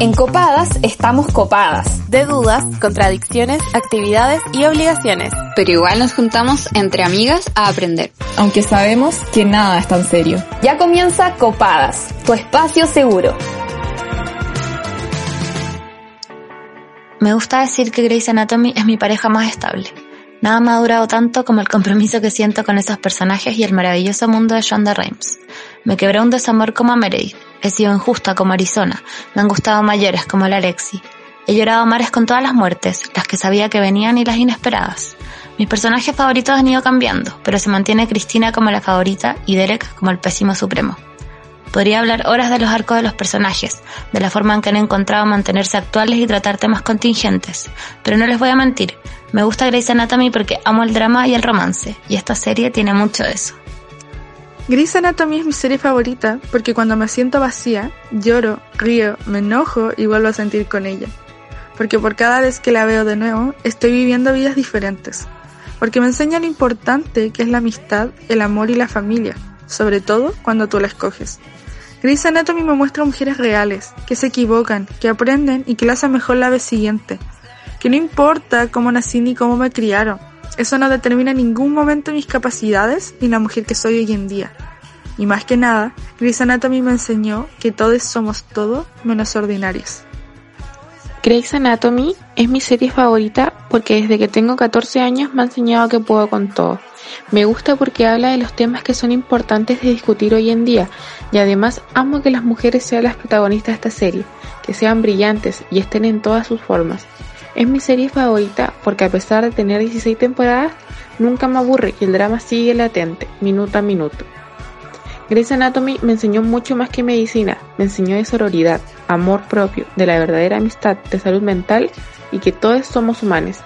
En Copadas estamos copadas. De dudas, contradicciones, actividades y obligaciones. Pero igual nos juntamos entre amigas a aprender. Aunque sabemos que nada es tan serio. Ya comienza Copadas, tu espacio seguro. Me gusta decir que Grey's Anatomy es mi pareja más estable. Nada me ha durado tanto como el compromiso que siento con esos personajes y el maravilloso mundo de Shonda Rhimes. Me quebré un desamor como a Meredith. He sido injusta como Arizona. Me han gustado mayores como la Alexi. He llorado mares con todas las muertes, las que sabía que venían y las inesperadas. Mis personajes favoritos han ido cambiando, pero se mantiene Cristina como la favorita y Derek como el pésimo supremo. Podría hablar horas de los arcos de los personajes, de la forma en que han encontrado mantenerse actuales y tratar temas contingentes, pero no les voy a mentir, me gusta Grey's Anatomy porque amo el drama y el romance, y esta serie tiene mucho de eso. Grey's Anatomy es mi serie favorita porque cuando me siento vacía, lloro, río, me enojo y vuelvo a sentir con ella. Porque por cada vez que la veo de nuevo, estoy viviendo vidas diferentes. Porque me enseña lo importante que es la amistad, el amor y la familia, sobre todo cuando tú la escoges. Grey's Anatomy me muestra mujeres reales, que se equivocan, que aprenden y que lo hacen mejor la vez siguiente. Que no importa cómo nací ni cómo me criaron, eso no determina en ningún momento mis capacidades ni la mujer que soy hoy en día. Y más que nada, Grey's Anatomy me enseñó que todos somos todo menos ordinarios. Grey's Anatomy es mi serie favorita porque desde que tengo 14 años me ha enseñado que puedo con todo. Me gusta porque habla de los temas que son importantes de discutir hoy en día y además amo que las mujeres sean las protagonistas de esta serie, que sean brillantes y estén en todas sus formas. Es mi serie favorita porque a pesar de tener 16 temporadas, nunca me aburre y el drama sigue latente, minuto a minuto. Grey's Anatomy me enseñó mucho más que medicina, me enseñó de sororidad, amor propio, de la verdadera amistad, de salud mental y que todos somos humanos,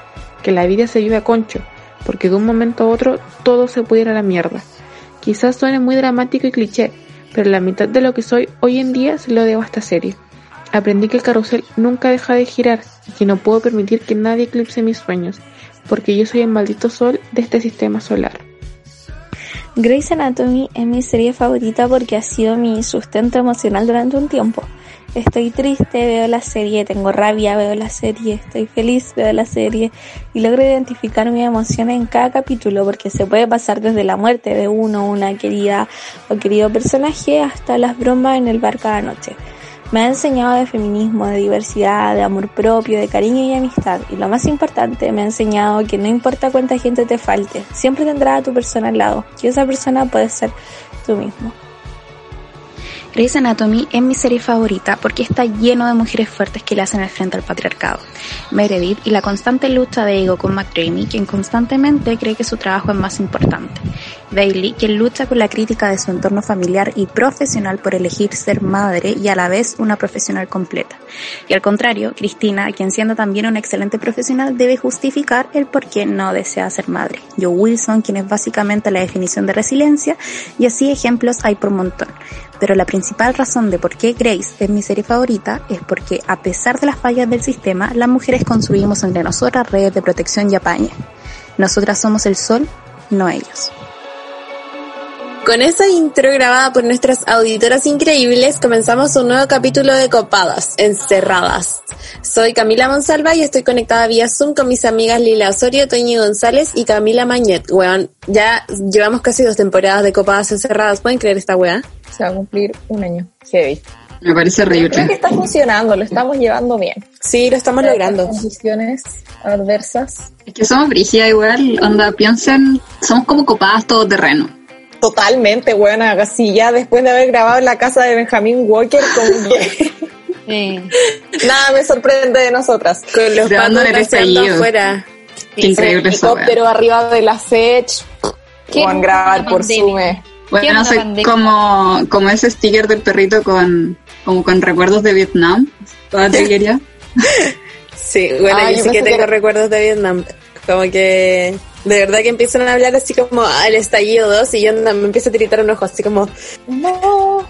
que la vida se vive a concho, porque de un momento a otro todo se puede ir a la mierda. Quizás suene muy dramático y cliché, pero la mitad de lo que soy hoy en día se lo debo a esta serie. Aprendí que el carrusel nunca deja de girar y que no puedo permitir que nadie eclipse mis sueños, porque yo soy el maldito sol de este sistema solar. Grey's Anatomy es mi serie favorita porque ha sido mi sustento emocional durante un tiempo. Estoy triste, veo la serie, tengo rabia, veo la serie, estoy feliz, veo la serie y logro identificar mi emoción en cada capítulo porque se puede pasar desde la muerte de uno, una querida o querido personaje hasta las bromas en el bar cada noche. Me ha enseñado de feminismo, de diversidad, de amor propio, de cariño y amistad. Y lo más importante, me ha enseñado que no importa cuánta gente te falte, siempre tendrás a tu persona al lado. Y esa persona puede ser tú mismo. Grey's Anatomy es mi serie favorita porque está lleno de mujeres fuertes que le hacen el frente al patriarcado. Meredith y la constante lucha de ego con McDreamy, quien constantemente cree que su trabajo es más importante. Bailey, quien lucha con la crítica de su entorno familiar y profesional por elegir ser madre y a la vez una profesional completa. Y al contrario, Cristina, quien siendo también una excelente profesional, debe justificar el por qué no desea ser madre. Joe Wilson, quien es básicamente la definición de resiliencia, y así ejemplos hay por montón pero la principal razón de por qué Grace es mi serie favorita es porque, a pesar de las fallas del sistema, las mujeres construimos entre nosotras redes de protección y apañe. Nosotras somos el sol, no ellos. Con esa intro grabada por nuestras auditoras increíbles, comenzamos un nuevo capítulo de Copadas, Encerradas. Soy Camila Monsalva y estoy conectada vía Zoom con mis amigas Lila Osorio, Toñi González y Camila Mañet. Weón, ya llevamos casi dos temporadas de Copadas Encerradas. ¿Pueden creer esta weá? Se va a cumplir un año. Heavy. Me parece horrible. Creo que está funcionando, lo estamos llevando bien. Sí, lo estamos logrando. Condiciones adversas. Es que somos brígida igual, onda, piensen, somos como copadas todo terreno. Totalmente, buena. Así ya después de haber grabado en la casa de Benjamin Walker con sí. Nada me sorprende de nosotras. Con los patos paseando afuera. Qué increíble El helicóptero arriba de la Sech. Con grabar por Zoom. Bueno, no sé, como, como ese sticker del perrito con, como con recuerdos de Vietnam. Toda quería. sí, bueno, ah, yo, sí que tengo que... recuerdos de Vietnam. Como que de verdad que empiezan a hablar así como al estallido 2 y yo me empiezo a tiritar un ojo así como no.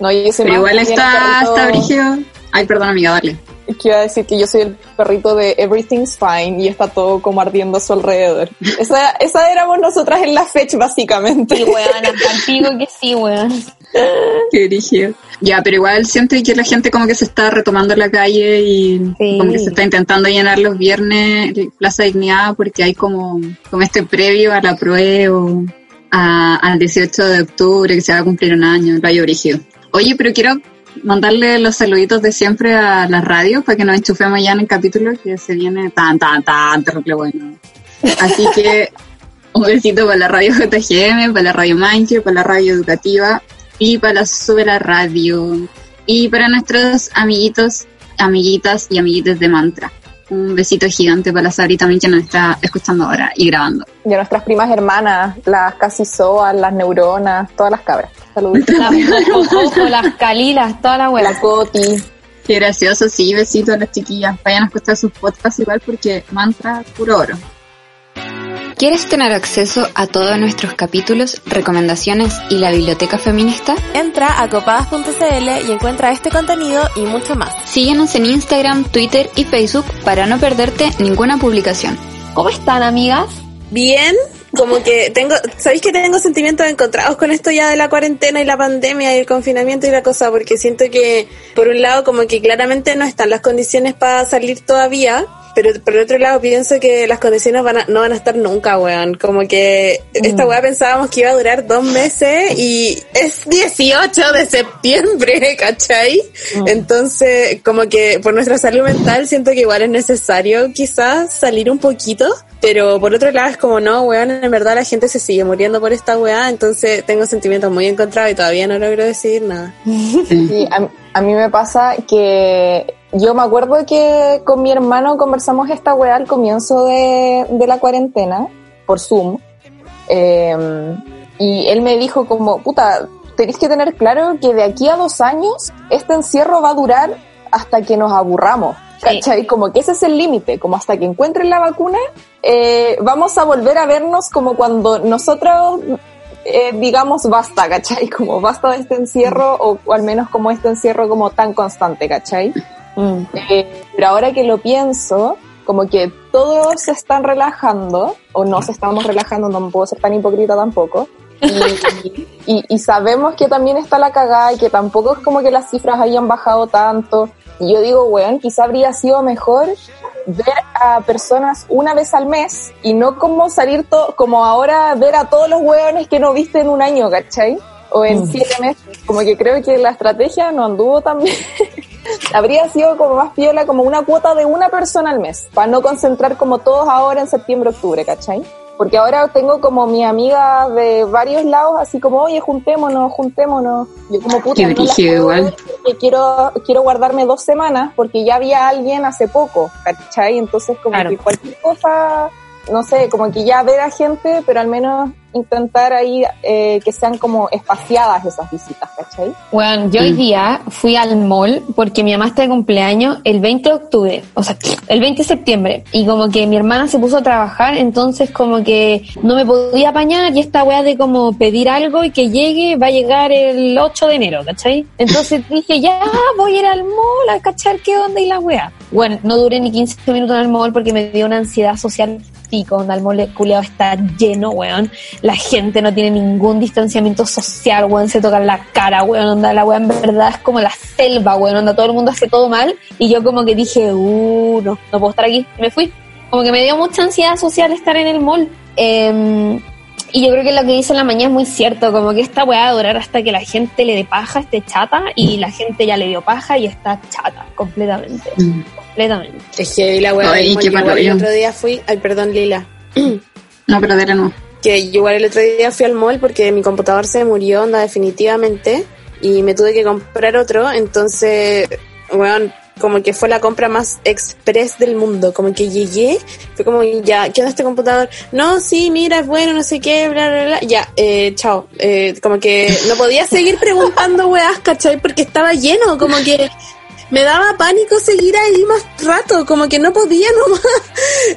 No, yo Pero igual está, está brígido. Ay, perdón amiga, dale. que iba a decir que yo soy el perrito de Everything's Fine y está todo como ardiendo a su alrededor. Esa, esa éramos nosotras en la fecha, básicamente. Sí, weón, digo que sí, weón. Qué dirigido. Ya, pero igual siento que la gente como que se está retomando la calle y como que se está intentando llenar los viernes Plaza Dignidad porque hay como, como este previo a la prueba al 18 de octubre que se va a cumplir un año, el Valle Brígido. Oye, pero quiero mandarle los saluditos de siempre a la radio para que nos enchufemos ya en el capítulo que se viene tan, tan, tan terrible bueno. Así que un besito para la radio JGM, para la radio Manche, para la radio educativa y para la Sube la Radio y para nuestros amiguitos, amiguitas y amiguites de Mantra. Un besito gigante para la Sabri también que nos está escuchando ahora y grabando. Y a nuestras primas hermanas, las casi soas, las neuronas, todas las cabras. Saludos. Las las calilas, toda la hueá. La coti. Qué gracioso, sí, besito a las chiquillas. Vayan a escuchar sus podcasts igual porque mantra puro oro. ¿Quieres tener acceso a todos nuestros capítulos, recomendaciones y la biblioteca feminista? Entra a copadas.cl y encuentra este contenido y mucho más. Síguenos en Instagram, Twitter y Facebook para no perderte ninguna publicación. ¿Cómo están, amigas? Bien, como que tengo, ¿sabéis que tengo sentimientos encontrados con esto ya de la cuarentena y la pandemia y el confinamiento y la cosa? Porque siento que, por un lado, como que claramente no están las condiciones para salir todavía, pero por otro lado pienso que las condiciones van no van a estar nunca, weón. Como que esta mm. weá pensábamos que iba a durar dos meses y es 18 de septiembre, ¿cachai? Mm. Entonces, como que por nuestra salud mental siento que igual es necesario quizás salir un poquito, pero por otro lado es como no, weón, en verdad la gente se sigue muriendo por esta weá, entonces tengo sentimientos muy encontrados y todavía no logro decir nada. Sí, a, a mí me pasa que yo me acuerdo que con mi hermano conversamos esta weá al comienzo de, la cuarentena, por Zoom, em, y él me dijo como, puta, tenéis que tener claro que de aquí a dos años este encierro va a durar hasta que nos aburramos. ¿Cachai? Como que ese es el límite, como hasta que encuentren la vacuna, eh, vamos a volver a vernos como cuando nosotros eh, digamos, basta, ¿cachai? Como basta de este encierro, o, o, al menos como este encierro como tan constante, ¿cachai? Mm. Eh, pero ahora que lo pienso, como que todos se están relajando, o no se estamos relajando, no puedo ser tan hipócrita tampoco. Y, y, sabemos que también está la cagada y que tampoco es como que las cifras hayan bajado tanto. Y yo digo, weón, quizá habría sido mejor ver a personas una vez al mes y no como salir todo, como ahora ver a todos los weones que no viste en un año, ¿cachai? O en mm. siete meses. Como que creo que la estrategia no anduvo tan bien. habría sido como más piola, como una cuota de una persona al mes, para no concentrar como todos ahora en septiembre, octubre, ¿cachai? Porque ahora tengo como mi amiga de varios lados, así como, oye, juntémonos, juntémonos. Yo como puta, no igual. quiero, quiero guardarme dos semanas porque ya había alguien hace poco, ¿cachai? Entonces como que cualquier cosa, no sé, como que ya ver a gente, pero al menos intentar ahí eh, que sean como espaciadas esas visitas, ¿cachai? Bueno, yo hoy día fui al mall porque mi mamá está de cumpleaños el 20 de octubre, o sea, el 20 de septiembre, y como que mi hermana se puso a trabajar, entonces como que no me podía apañar y esta weá de como pedir algo y que llegue va a llegar el 8 de enero, ¿cachai? Entonces dije, ya voy a ir al mall a cachar qué onda y la weá. Bueno, no duré ni 15 minutos en el mall porque me dio una ansiedad social pico, donde el culiado está lleno, weón la gente no tiene ningún distanciamiento social, weón, se tocan la cara, weón, onda, la weón en verdad es como la selva, weón, onda, todo el mundo hace todo mal, y yo como que dije, uh, no, no puedo estar aquí, y me fui. Como que me dio mucha ansiedad social estar en el mall. Em, y yo creo que lo que dice en la mañana es muy cierto, como que esta weá va a durar hasta que la gente le dé paja, esté chata, y la gente ya le dio paja y está chata, completamente. Mm. Completamente. Es que la weá, el otro día fui, ay, perdón, Lila. no, pero de no que yo igual el otro día fui al mall porque mi computador se murió, onda, definitivamente, y me tuve que comprar otro, entonces, bueno, como que fue la compra más express del mundo, como que llegué, fue como, ya, ¿qué onda este computador? No, sí, mira, es bueno, no sé qué, bla, bla, bla, ya, eh, chao, eh, como que no podía seguir preguntando weas, ¿cachai? Porque estaba lleno, como que me daba pánico seguir ahí más rato, como que no podía nomás,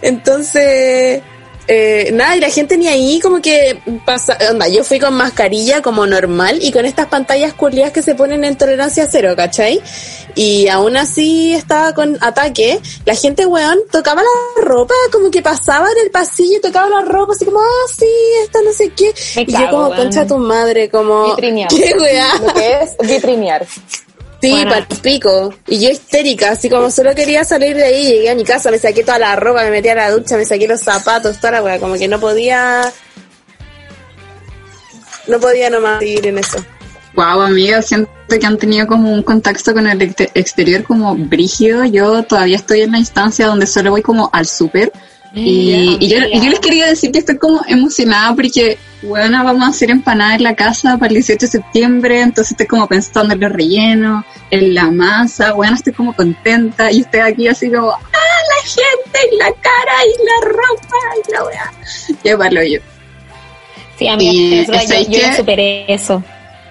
entonces eh, nada, y la gente ni ahí como que pasa, onda, yo fui con mascarilla como normal y con estas pantallas culiadas que se ponen en tolerancia cero, ¿cachai? Y aún así estaba con ataque, la gente, weón, tocaba la ropa, como que pasaba en el pasillo, tocaba la ropa, así como, ah, sí, esta no sé qué. Me y yo como, weón. concha tu madre, como, Vitrinear. ¿qué weá? Lo que es vitrinear. Sí, Bueno. pa'l pico. Y yo histérica, así como solo quería salir de ahí, llegué a mi casa, me saqué toda la ropa, me metí a la ducha, me saqué los zapatos, toda la weá, como que no podía... No podía nomás seguir en eso. Wow, amiga, siento que han tenido como un contacto con el ex- exterior como brígido. Yo todavía estoy en la instancia donde solo voy como al súper. Y, y yo, y yo les quería decir que estoy como emocionada porque, bueno, vamos a hacer empanadas en la casa para el 18 de septiembre, entonces estoy como pensando en los rellenos, en la masa, bueno, estoy como contenta y estoy aquí así como, ah, la gente y la cara y la ropa y la weá. Palo yo. Sí, amiga, Y es yo, ¿sabes yo superé eso.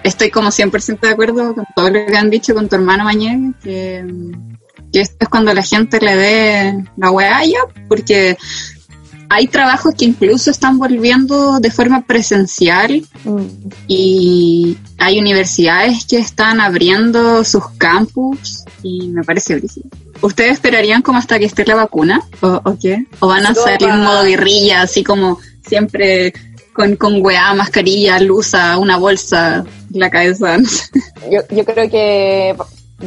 estoy como 100% de acuerdo con todo lo que han dicho con tu hermano Mañé, que, que esto es cuando la gente le dé la ya, porque hay trabajos que incluso están volviendo de forma presencial y hay universidades que están abriendo sus campus y me parece brígido. ¿Ustedes esperarían como hasta que esté la vacuna? ¿O, o qué? ¿O van a como en modo guerrilla, así como siempre con, con weá, mascarilla, luza, una bolsa en la cabeza? No sé. Yo, yo creo que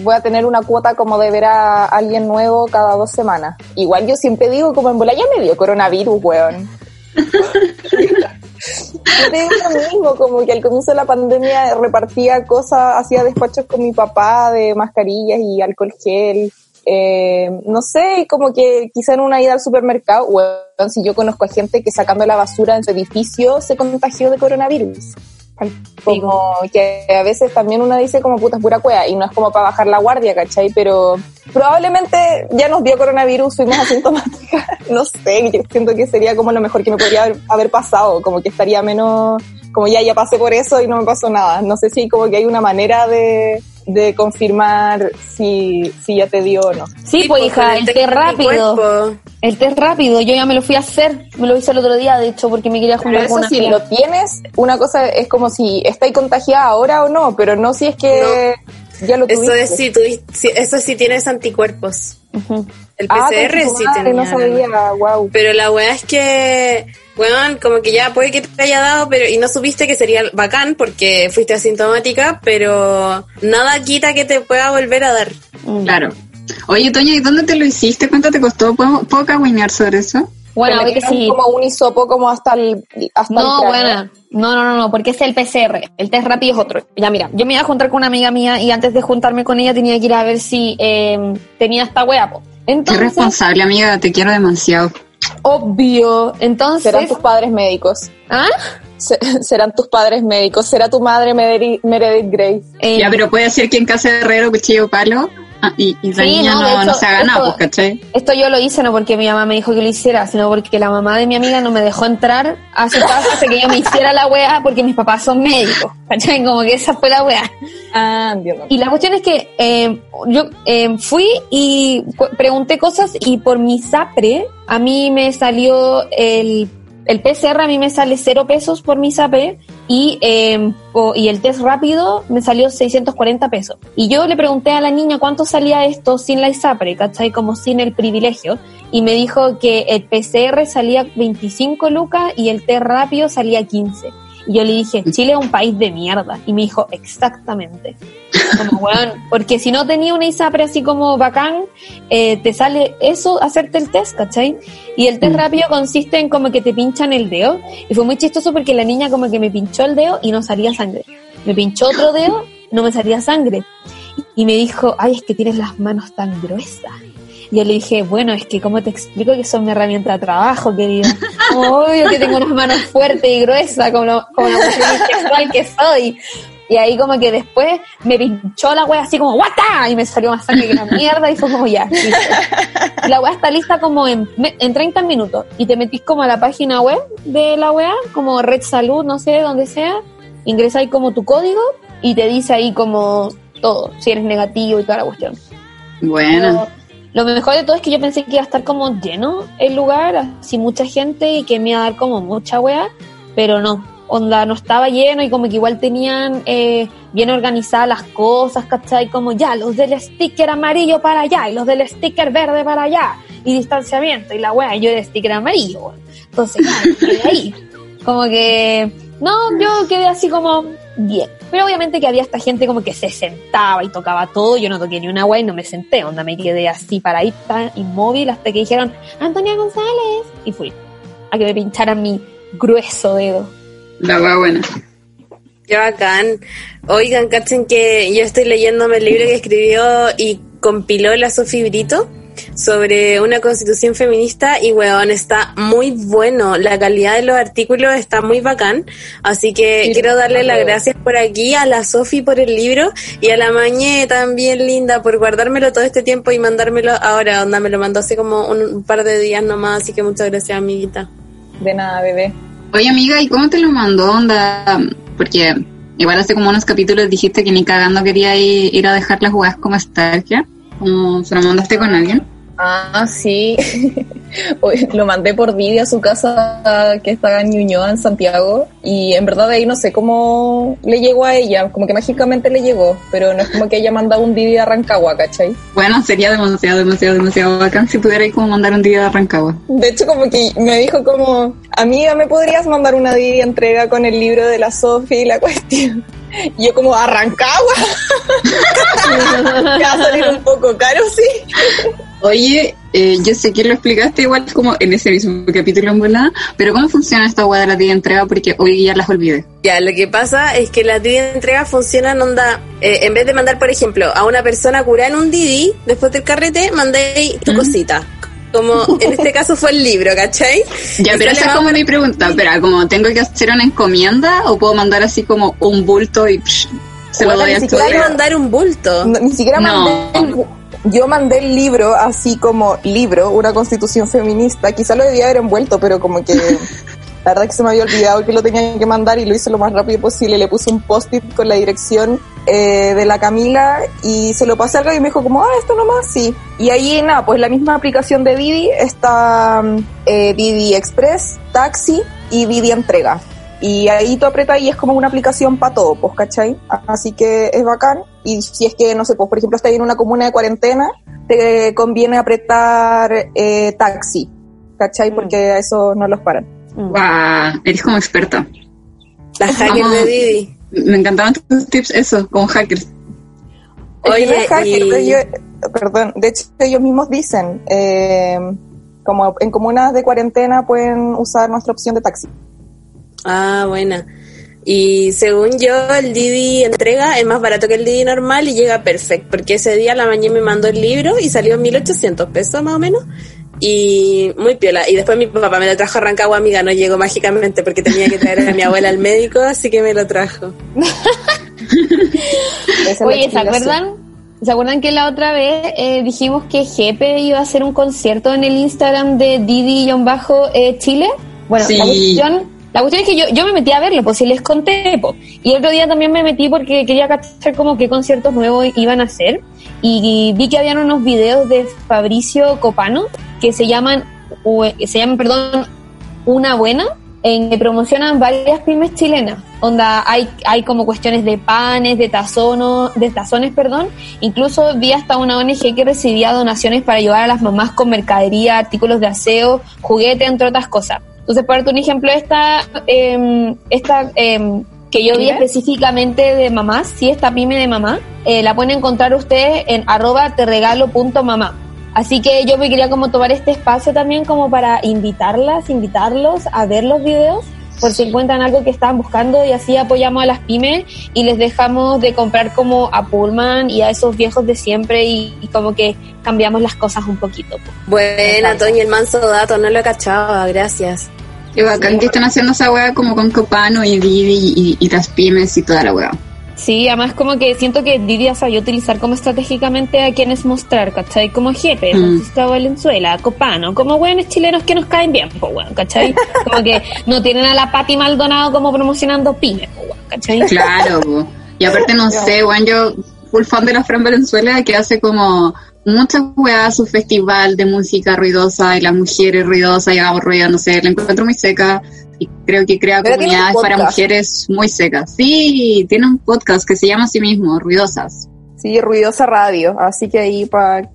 voy a tener una cuota como de ver a alguien nuevo cada dos semanas. Igual yo siempre digo, como en bola ya me dio coronavirus, weón. Yo te digo lo mismo, como que al comienzo de la pandemia repartía cosas, hacía despachos con mi papá de mascarillas y alcohol gel. Eh, no sé, como que quizá en una ida al supermercado, weón, si yo conozco a gente que sacando la basura en su edificio se contagió de coronavirus. Como que a veces también uno dice como puta es pura cueva y no es como para bajar la guardia, ¿cachai? Pero probablemente ya nos dio coronavirus, fuimos asintomáticas, no sé, yo siento que sería como lo mejor que me podría haber, haber pasado, como que estaría menos, como ya, ya pasé por eso y no me pasó nada. No sé si como que hay una manera de, de confirmar si, si ya te dio o no. Sí, pues hija, el test rápido. El test rápido, yo ya me lo fui a hacer, me lo hice el otro día, de hecho, porque me quería Pero juntar con eso una si lo tienes, una cosa es como si estáis contagiada ahora o no, pero no si es que ya lo Eso tuviste. es si tuviste- si- eso sí tienes anticuerpos. El Ah, PCR sí madre, tenía. no sabía, wow. Pero la weá es que, weón, como que ya puede que te haya dado, pero y no supiste que sería bacán porque fuiste asintomática, pero nada quita que te pueda volver a dar. Claro. Oye, Toño, ¿y dónde te lo hiciste? ¿Cuánto te costó? ¿Puedo, ¿puedo cagüinear sobre eso? Bueno, que sí. como un hisopo como hasta el hasta No, el buena. No, no, no, no, porque es el PCR. El test rápido es otro. Ya, mira, yo me iba a juntar con una amiga mía y antes de juntarme con ella tenía que ir a ver si eh, tenía esta wea, po. Qué Entonces, responsable, amiga, te quiero demasiado. Obvio. Entonces, Serán tus padres médicos. ¿ah? Se- serán tus padres médicos. Será tu madre Meredith, Meredith Grace. Eh, Ya, pero puede ser que en casa de herrero, cuchillo palo, ah, y, y la Sí, niña no, no, de hecho, no se haga nada, esto- ¿cachai? Esto yo lo hice no porque mi mamá me dijo que lo hiciera, sino porque la mamá de mi amiga no me dejó entrar a su casa hasta que yo me hiciera la wea porque mis papás son médicos. ¿Cachai? Como que esa fue la wea. Ah. Y la cuestión es que eh, yo eh, fui y pregunté cosas y por mi SAPRE a mí me salió el, el PCR, a mí me sale cero pesos por mi SAPRE y, eh, y el test rápido me salió 640 pesos. Y yo le pregunté a la niña cuánto salía esto sin la ISAPRE, ¿cachai? Como sin el privilegio. Y me dijo que el PCR salía 25 lucas y el test rápido salía 15. Y yo le dije, Chile es un país de mierda. Y me dijo, exactamente. Como, porque si no tenía una ISAPRE así como bacán, eh, te sale eso, hacerte el test, ¿cachai? Y el test rápido consiste en como que te pinchan el dedo. Y fue muy chistoso porque la niña como que me pinchó el dedo y no salía sangre. Me pinchó otro dedo, no me salía sangre. Y me dijo, ay, es que tienes las manos tan gruesas. Y yo le dije, bueno, es que cómo te explico que son mi herramienta de trabajo, querida. Obvio que tengo unas manos fuertes y gruesas, como, lo- como la mujer bisexual que soy. Y ahí como que después me pinchó la wea así como ¡Wata! Y me salió más sangre que la mierda y fue como ya. listo. La wea está lista como en, en 30 minutos. Y te metís como a la página web de la wea, como Red Salud, no sé, donde sea. Ingresa ahí como tu código y te dice ahí como todo, si eres negativo y toda la cuestión. Bueno, lo mejor de todo es que yo pensé que iba a estar como lleno el lugar, así mucha gente y que me iba a dar como mucha wea, pero no, onda no estaba lleno y como que igual tenían eh, bien organizadas las cosas, ¿cachai? Como ya, los del sticker amarillo para allá y los del sticker verde para allá y distanciamiento y la wea, yo era sticker amarillo, entonces ahí. Como que, no, yo quedé así como bien. Pero obviamente que había esta gente como que se sentaba y tocaba todo, yo no toqué ni una wea y no me senté, onda me quedé así paradita, inmóvil, hasta que dijeron, Antonia González, y fui a que me pincharan mi grueso dedo. La wea buena. Qué bacán. Oigan, cachen que yo estoy leyéndome el libro que escribió y compiló la Sofi Brito sobre una constitución feminista y weón, está muy bueno. La calidad de los artículos está muy bacán. Así que quiero darle las gracias por aquí a la Sofi por el libro y a la Mañé también linda por guardármelo todo este tiempo y mandármelo ahora, onda, me lo mandó hace como un par de días nomás, así que muchas gracias, amiguita. De nada, bebé. Oye, amiga, ¿y cómo te lo mandó, onda? Porque igual hace como unos capítulos dijiste que ni cagando quería ir, ir a dejar las jugadas como Starkia. ¿Cómo se lo mandaste con alguien? Ah, sí. lo mandé por vídeo a su casa que está en Ñuñoa, en Santiago. Y en verdad ahí no sé cómo le llegó a ella. Como que mágicamente le llegó. Pero no es como que haya mandado un Didi a Rancagua, ¿cachai? Bueno, sería demasiado, demasiado, demasiado bacán si pudiera ir como mandar un Didi a Rancagua. De hecho, como que me dijo como, amiga, ¿me podrías mandar una Didi entrega con el libro de la Sofi y la cuestión? Y yo como, ¿a Rancagua? Me va a salir un poco caro, sí. Oye, eh, yo sé que lo explicaste igual como en ese mismo capítulo en volada, pero ¿cómo funciona esta hueá de la tía entrega? Porque hoy ya las olvidé. Ya, lo que pasa es que la tía entrega funciona en onda, eh, en vez de mandar, por ejemplo, a una persona curar en un Didi, después del carrete, mandé tu cosita. Como en este caso fue el libro, ¿cachai? Ya, pero esa es como mi pregunta, pero como tengo que hacer una encomienda o puedo mandar así como un bulto y psh, se lo doy a ni tu siquiera mandar un bulto. No, ni siquiera No. mandé el- yo mandé el libro así como libro, una constitución feminista. Quizá lo debía haber envuelto, pero como que la verdad que se me había olvidado que lo tenía que mandar y lo hice lo más rápido posible. Le puse un post-it con la dirección eh, de la Camila y se lo pasé al gallo y me dijo como, ah, esto nomás, sí. Y ahí nada, pues la misma aplicación de Didi está mm, eh, Didi Express, Taxi y Didi Entrega. Y ahí tú apretas y es como una aplicación para todo, pues, ¿cachai? Así que es bacán. Y si es que, no sé, pues, por ejemplo, estás en una comuna de cuarentena, te conviene apretar eh, taxi, ¿cachai? Porque a eso no los paran. Guau, eres como experta. La hacker Vamos. de Didi. Me encantaban tus tips, eso, como hackers. Oye, no es hacker, y- ellos- perdón, de hecho ellos mismos dicen, eh, como en comunas de cuarentena pueden usar nuestra opción de taxi. Ah, buena. Y según yo, el Didi entrega es más barato que el Didi normal y llega perfecto, porque ese día la mañana me mandó el libro y salió 1800 pesos más o menos. Y muy piola. Y después mi papá me lo trajo a Rancagua, amiga, no llegó mágicamente porque tenía que traer a mi abuela al médico, así que me lo trajo. Esa Oye, ¿se acuerdan? ¿Se acuerdan que la otra vez eh, dijimos que Jepe iba a hacer un concierto en el Instagram de Didi-Chile? Bueno, Sí. la cuestión, la cuestión es que yo, yo me metí a verlo, pues si les conté, po. y el otro día también me metí porque quería cachar como qué conciertos nuevos iban a hacer, y vi que habían unos videos de Fabricio Copano que se llaman, eh, se llaman, perdón, Una Buena, en que promocionan varias pymes chilenas. Onda, hay, hay como cuestiones de panes, de tazonos, de tazones, perdón. Incluso vi hasta una ONG que recibía donaciones para ayudar a las mamás con mercadería, artículos de aseo, juguete, entre otras cosas. Entonces, para darte un ejemplo, esta, eh, esta eh, que yo vi específicamente de mamás, sí, esta pyme de mamá, eh, la pueden encontrar ustedes en arroba terregalo.mamá. Así que yo me quería como tomar este espacio también como para invitarlas, invitarlos a ver los videos por si encuentran algo que estaban buscando y así apoyamos a las pymes y les dejamos de comprar como a Pullman y a esos viejos de siempre y, y como que cambiamos las cosas un poquito. po. Buena, Toño, el manso dato, no lo cachaba, gracias. Qué bacán que están haciendo esa weá como con Copano y Didi y, y las pymes y toda la weá. Sí, además como que siento que Didi sabía utilizar como estratégicamente a quienes mostrar, ¿cachai? Como Jepe, Mm. Francisco Valenzuela, Copano, como hueones chilenos que nos caen bien, pues weón, ¿cachai? Como que no tienen a la Pati Maldonado como promocionando pymes, pues ¿cachai? Claro, po. y aparte no sé, weón, yo full fan de la Fran Valenzuela que hace como muchas weas, su festival de música ruidosa y las mujeres ruidosas y hagamos ruido, no sé, la encuentro muy seca y creo que crea Pero comunidades para mujeres muy secas. Sí, tiene un podcast que se llama a sí mismo, Ruidosas. Sí, ruidosa radio, así que ahí para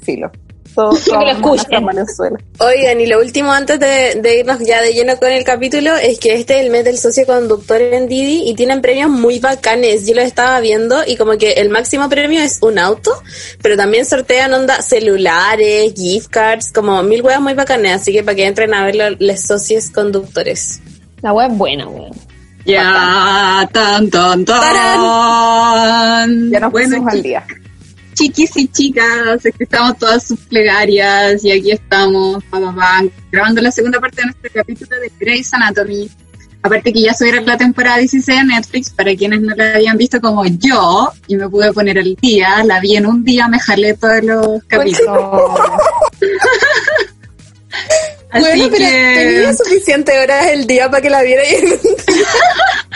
filo. Todo, que lo escuchen. en Venezuela. Oigan, y lo último antes de, de irnos ya de lleno con el capítulo es que este es el mes del socio conductor en Didi y tienen premios muy bacanes. Yo los estaba viendo y como que el máximo premio es un auto, pero también sortean onda celulares, gift cards, como mil huevas muy bacanes. Así que para que entren a ver lo- los socios conductores. La web es buena, weón. Ya, tan, tan, tan. Ya nos Bueno, pusimos al día. Chiquis y chicas, estamos todas sus plegarias y aquí estamos, pa, grabando la segunda parte de nuestro capítulo de Grey's Anatomy. Aparte que ya subieron la temporada 16 de Netflix, para quienes no la habían visto como yo, y me pude poner al día, la vi en un día, me jalé todos los capítulos. Así bueno, pero que... tenía suficiente horas el día para que la viera y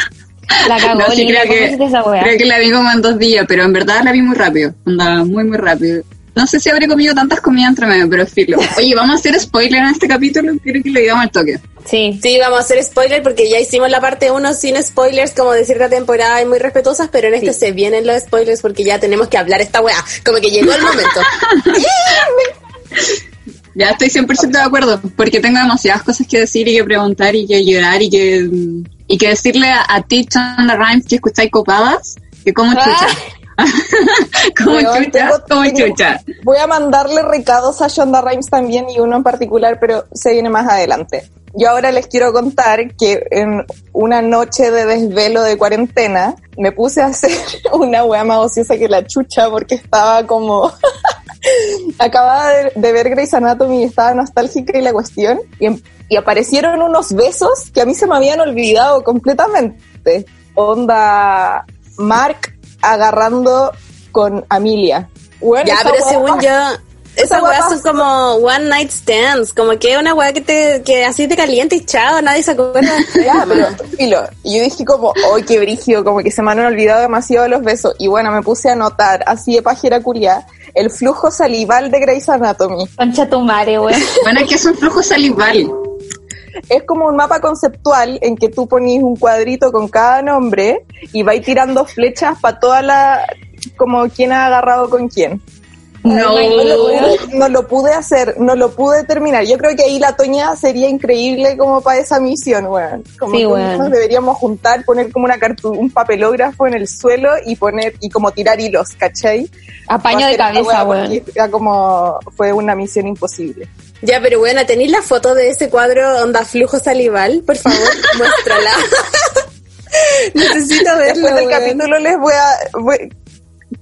La cagó, No, sí, creo ¿cómo que, hiciste esa weá? creo que la vi como en dos días, pero en verdad la vi muy rápido. Onda, muy, muy rápido. No sé si habré comido tantas comidas entre medio, pero filo. Oye, vamos a hacer spoiler en este capítulo. Quiero que le digamos al toque. Sí. Sí, vamos a hacer spoiler porque ya hicimos la parte 1 sin spoilers como de cierta temporada y muy respetuosas, pero en este se vienen los spoilers porque ya tenemos que hablar esta weá. Como que llegó el momento. Ya estoy 100% de acuerdo, porque tengo demasiadas cosas que decir y que preguntar y que llorar y que, y que decirle a, a ti, Chanda Rhymes, que escucháis copadas, que como chucha. como Weón, chucha, tengo- como chucha. Voy a mandarle recados a Shonda Rhimes también y uno en particular, pero se viene más adelante. Yo ahora les quiero contar que en una noche de desvelo de cuarentena me puse a hacer una wea más ociosa que la chucha porque estaba como... Acababa de, de ver Grey's Anatomy y estaba nostálgica y la cuestión y, em- y aparecieron unos besos que a mí se me habían olvidado completamente. Onda Mark agarrando con Amelia. Bueno, ya, pero según yo, esas wea weas son como one night stands, como que una weá que te, que así te calienta y chao, nadie se acuerda. Ya, pero filo. Y yo dije como, ¡ay, qué brígido! Como que se me han olvidado demasiado los besos. Y bueno, me puse a anotar, así de pajera culia, el flujo salival de Grey's Anatomy. Concha tu madre, weón. Bueno, es que es un flujo salival. Es como un mapa conceptual en que tú ponís un cuadrito con cada nombre y vais tirando flechas para toda la... como quién ha agarrado con quién. No. No lo, pude, no lo pude hacer, no lo pude terminar. Yo creo que ahí la Toña sería increíble como para esa misión, weón. Como Sí, weón. nos deberíamos juntar, poner como una cartu un papelógrafo en el suelo y poner, y como tirar hilos, ¿cachai? Apaño de cabeza, weón. Era como, fue una misión imposible. Ya, pero bueno, ¿tenéis la foto de ese cuadro onda flujo salival? Por favor, muéstrala. Necesito verlo. Después del capítulo les voy a, voy-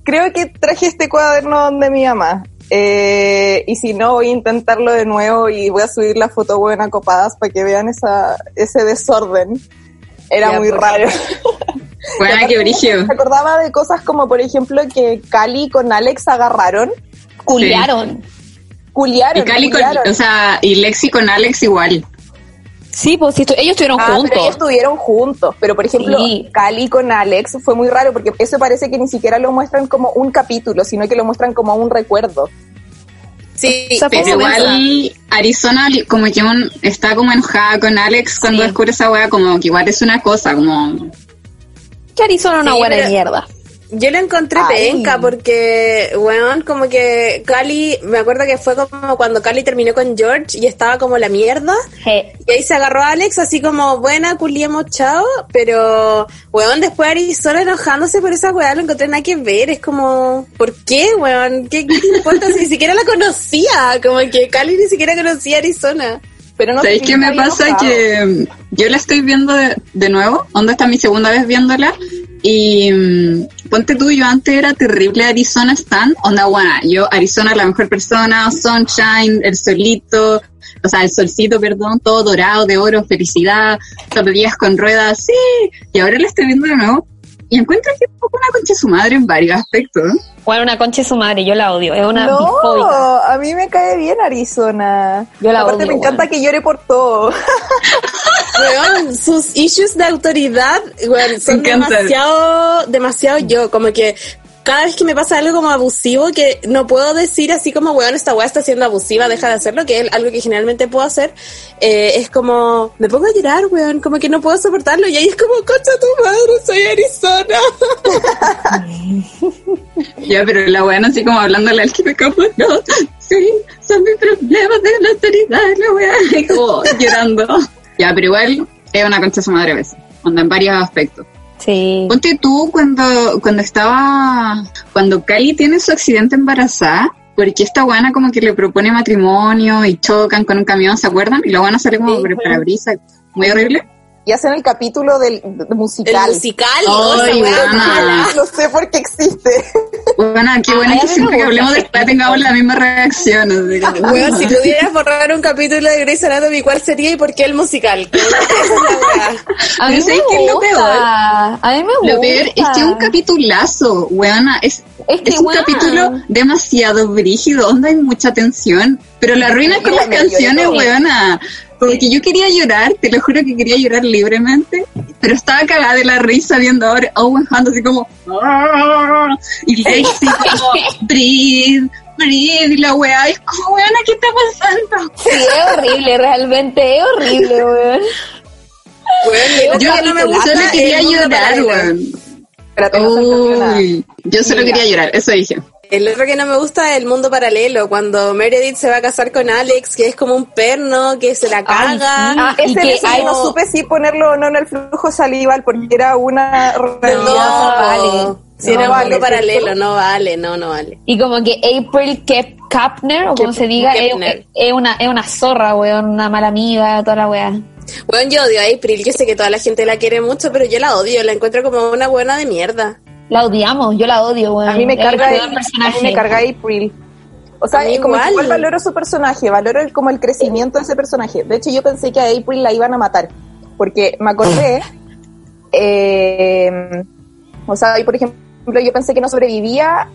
creo que traje este cuaderno de mi mamá. Eh, y si no, voy a intentarlo de nuevo y voy a subir la foto buena copadas para que vean esa, ese desorden. Era Ya, muy por raro. Bueno, qué brígido. Me acordaba de cosas como, por ejemplo, que Cali con Alex agarraron, Culearon. culiaron. Y Cali con, culiaron. o sea, y Lexi con Alex igual. Sí, pues sí, ellos estuvieron Ah, pero juntos. ellos estuvieron juntos, pero por ejemplo, Sí. Cali con Alex fue muy raro porque eso parece que ni siquiera lo muestran como un capítulo, sino que lo muestran como un recuerdo. Sí, O sea, Pero como igual Arizona como que un- está como enojada con Alex cuando Sí. descubre esa wea, como que igual es una cosa, como... Que Arizona una Sí, buena pero- mierda. Yo lo encontré Ay. penca porque, weón, como que Cali, me acuerdo que fue como cuando Cali terminó con George y estaba como la mierda. Y ahí se agarró a Alex así como, buena, culiemos, chao. Pero, weón, después Arizona enojándose por esa weá, lo encontré nada que ver. Es como, ¿por qué, weón? ¿Qué, qué te importa si ni siquiera la conocía? Como que Cali ni siquiera conocía a Arizona. Pero no ¿Sabéis qué me pasa? enojado. Que mm, yo la estoy viendo de, de nuevo, onda está mi segunda vez viéndola, y mm, ponte tú, yo antes era terrible Arizona Stan, onda buena, yo Arizona la mejor persona, Sunshine, el solito, o sea, el solcito, perdón, todo dorado, de oro, felicidad, zapatillas con ruedas, sí, y ahora la estoy viendo de nuevo, y encuentro que es un poco una concha de su madre en varios aspectos. Bueno, una concha de su madre, yo la odio. Es una No, bifóbica. a mí me cae bien Arizona. Yo la Aparte odio, me encanta que llore por todo. Weón, sus issues de autoridad, weón, son demasiado, demasiado yo, como que cada vez que me pasa algo como abusivo, que no puedo decir así como, weón, esta weá está siendo abusiva, deja de hacerlo, que es algo que generalmente puedo hacer, eh, es como, me pongo a llorar, weón, como que no puedo soportarlo, y ahí es como, concha tu madre, soy Arizona. ya, pero la weón así como hablándole al que me como, no, sí, son mis problemas de la autoridad, la weón, como llorando. Ya, pero igual es una concha su madre a veces, onda en varios aspectos. Sí. Ponte tú cuando, cuando estaba, cuando Cali tiene su accidente embarazada, porque esta guana como que le propone matrimonio y chocan con un camión, ¿se acuerdan? Y la guana sale como por el parabrisas, muy horrible. Y hacen el capítulo del, del musical. El musical, buena. No sé por qué existe. Bueno, qué bueno Ay, a que siempre que hablemos de esta tengamos la misma reacción. como- Weón, si pudieras borrar un capítulo de Grey's Anatomy, ¿cuál sería y por qué el musical? A mí me ¿sabes qué es lo gusta. peor? A mí me gusta. Lo peor es que es un capitulazo, weona, es, Es que, es un capítulo demasiado brígido, donde hay mucha tensión, pero la arruinas con las canciones, weona. Porque yo quería llorar, te lo juro que quería llorar libremente, pero estaba cagada de la risa viendo ahora Owen Hunt así como "Ah", y Lacey como breathe, breathe, y la weá, es como weona, ¿qué está pasando? Sí, es horrible, realmente es horrible, weón. Yo no me gusta quería llorar, weón. No. Uy, yo solo Mira. quería llorar, eso dije. El otro que no me gusta es el mundo paralelo, cuando Meredith se va a casar con Alex, que es como un perno, que se la caga. Ah, y Ese, que ese hay- no supe si ponerlo o no en el flujo salival porque era una No, realidad. vale. Si No era un vale, mundo paralelo, no vale, no, no vale. Y como que April Kep Kapner, o como Kep- se diga, es, es una, es una zorra, weón, una mala amiga, toda la weá. Bueno, yo odio a April, yo sé que toda la gente la quiere mucho, pero yo la odio, la encuentro como una buena de mierda. La odiamos, yo la odio, weón. A mí me Es el carga, a mí personaje. me carga April. O sea, mí como que igual. igual valoro su personaje, valoro el- como el crecimiento de ese personaje. De hecho, yo pensé que a April la iban a matar, porque me acordé, eh, o sea, y por ejemplo, yo pensé que no sobrevivía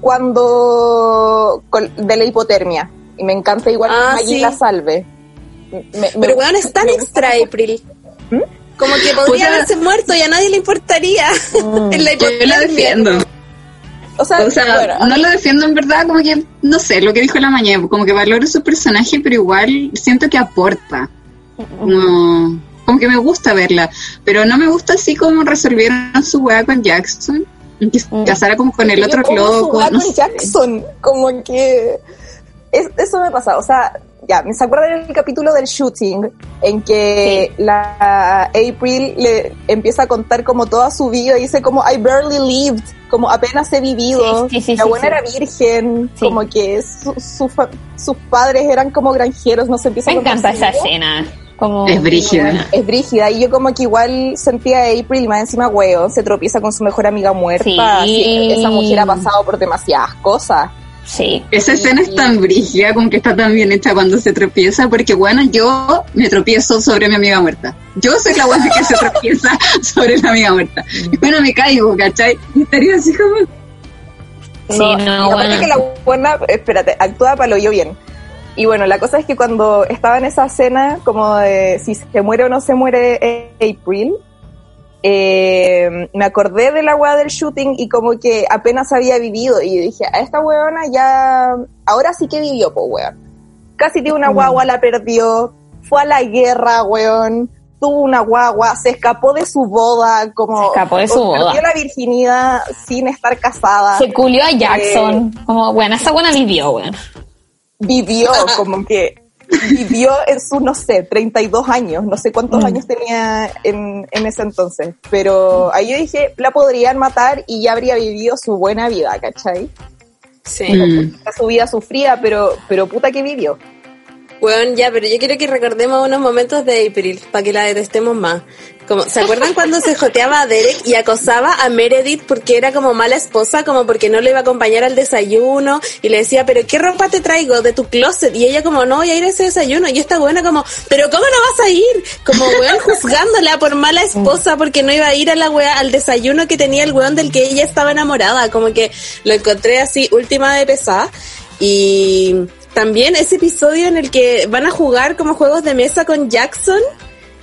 cuando con- de la hipotermia. Y me encanta igual Ah, que Maggie sí. la salve. Me- Pero weón, es tan extra April. ¿Mm? Como que podría haberse muerto y a nadie le importaría. en la Yo la defiendo. O sea, O sea, bueno, no lo defiendo en verdad, como que, no sé, lo que dijo la mañana, como que valoro su personaje, pero igual siento que aporta. Como, como que me gusta verla, pero no me gusta así como resolvieron su weá con Jackson, y que se casara como con el otro loco. no sé. Jackson, como que es- eso me pasa, o sea, ya, ¿me se acuerdan del capítulo del shooting en que la April le empieza a contar como toda su vida y dice como I barely lived, como apenas he vivido, Sí, sí, sí, la buena sí. era virgen, Sí. como que su- su fa- sus padres eran como granjeros, no se empieza Me a contar encanta esa escena. Como, Es brígida. Es brígida y yo como que igual sentía a April y más encima huevo, se tropieza con su mejor amiga muerta. Sí. así, esa mujer ha pasado por demasiadas cosas. Sí. Esa escena es tan brígida, como que está tan bien hecha cuando se tropieza, porque bueno, yo me tropiezo sobre mi amiga muerta. Yo soy la buena que se tropieza sobre la amiga muerta. Y bueno, me caigo, ¿cachai? Y estaría así como... Sí, No, no, bueno. que la buena, espérate, actúa para lo yo bien. Y bueno, la cosa es que cuando estaba en esa escena, como de si se muere o no se muere April, eh, me acordé de la weá del shooting y como que apenas había vivido. Y dije, a esta weona ya, ahora sí que vivió, pues weón. Casi tiene una guagua, la perdió, fue a la guerra, weón. Tuvo una guagua, se escapó de su boda, como Se escapó de su boda. perdió la virginidad sin estar casada Se culió a Jackson. Eh, Como, bueno, esa buena vivió, weón. vivió, como que vivió en sus, no sé, 32 años, no sé cuántos Mm. años tenía en, en ese entonces, pero ahí yo dije, la podrían matar y ya habría vivido su buena vida, ¿cachai? Sí. Mm. Su vida sufría, pero, pero puta que vivió. Bueno, ya, pero yo quiero que recordemos unos momentos de April para que la detestemos más. ¿Se acuerdan cuando se joteaba a Derek y acosaba a Meredith porque era como mala esposa, como porque no le iba a acompañar al desayuno y le decía, pero ¿qué ropa te traigo de tu closet? Y ella como, no voy a ir a ese desayuno. Y esta buena como, pero ¿cómo no vas a ir? Como weón juzgándola por mala esposa porque no iba a ir a la wea, al desayuno que tenía el weón del que ella estaba enamorada. Como que lo encontré así, última de pesada. Y también ese episodio en el que van a jugar como juegos de mesa con Jackson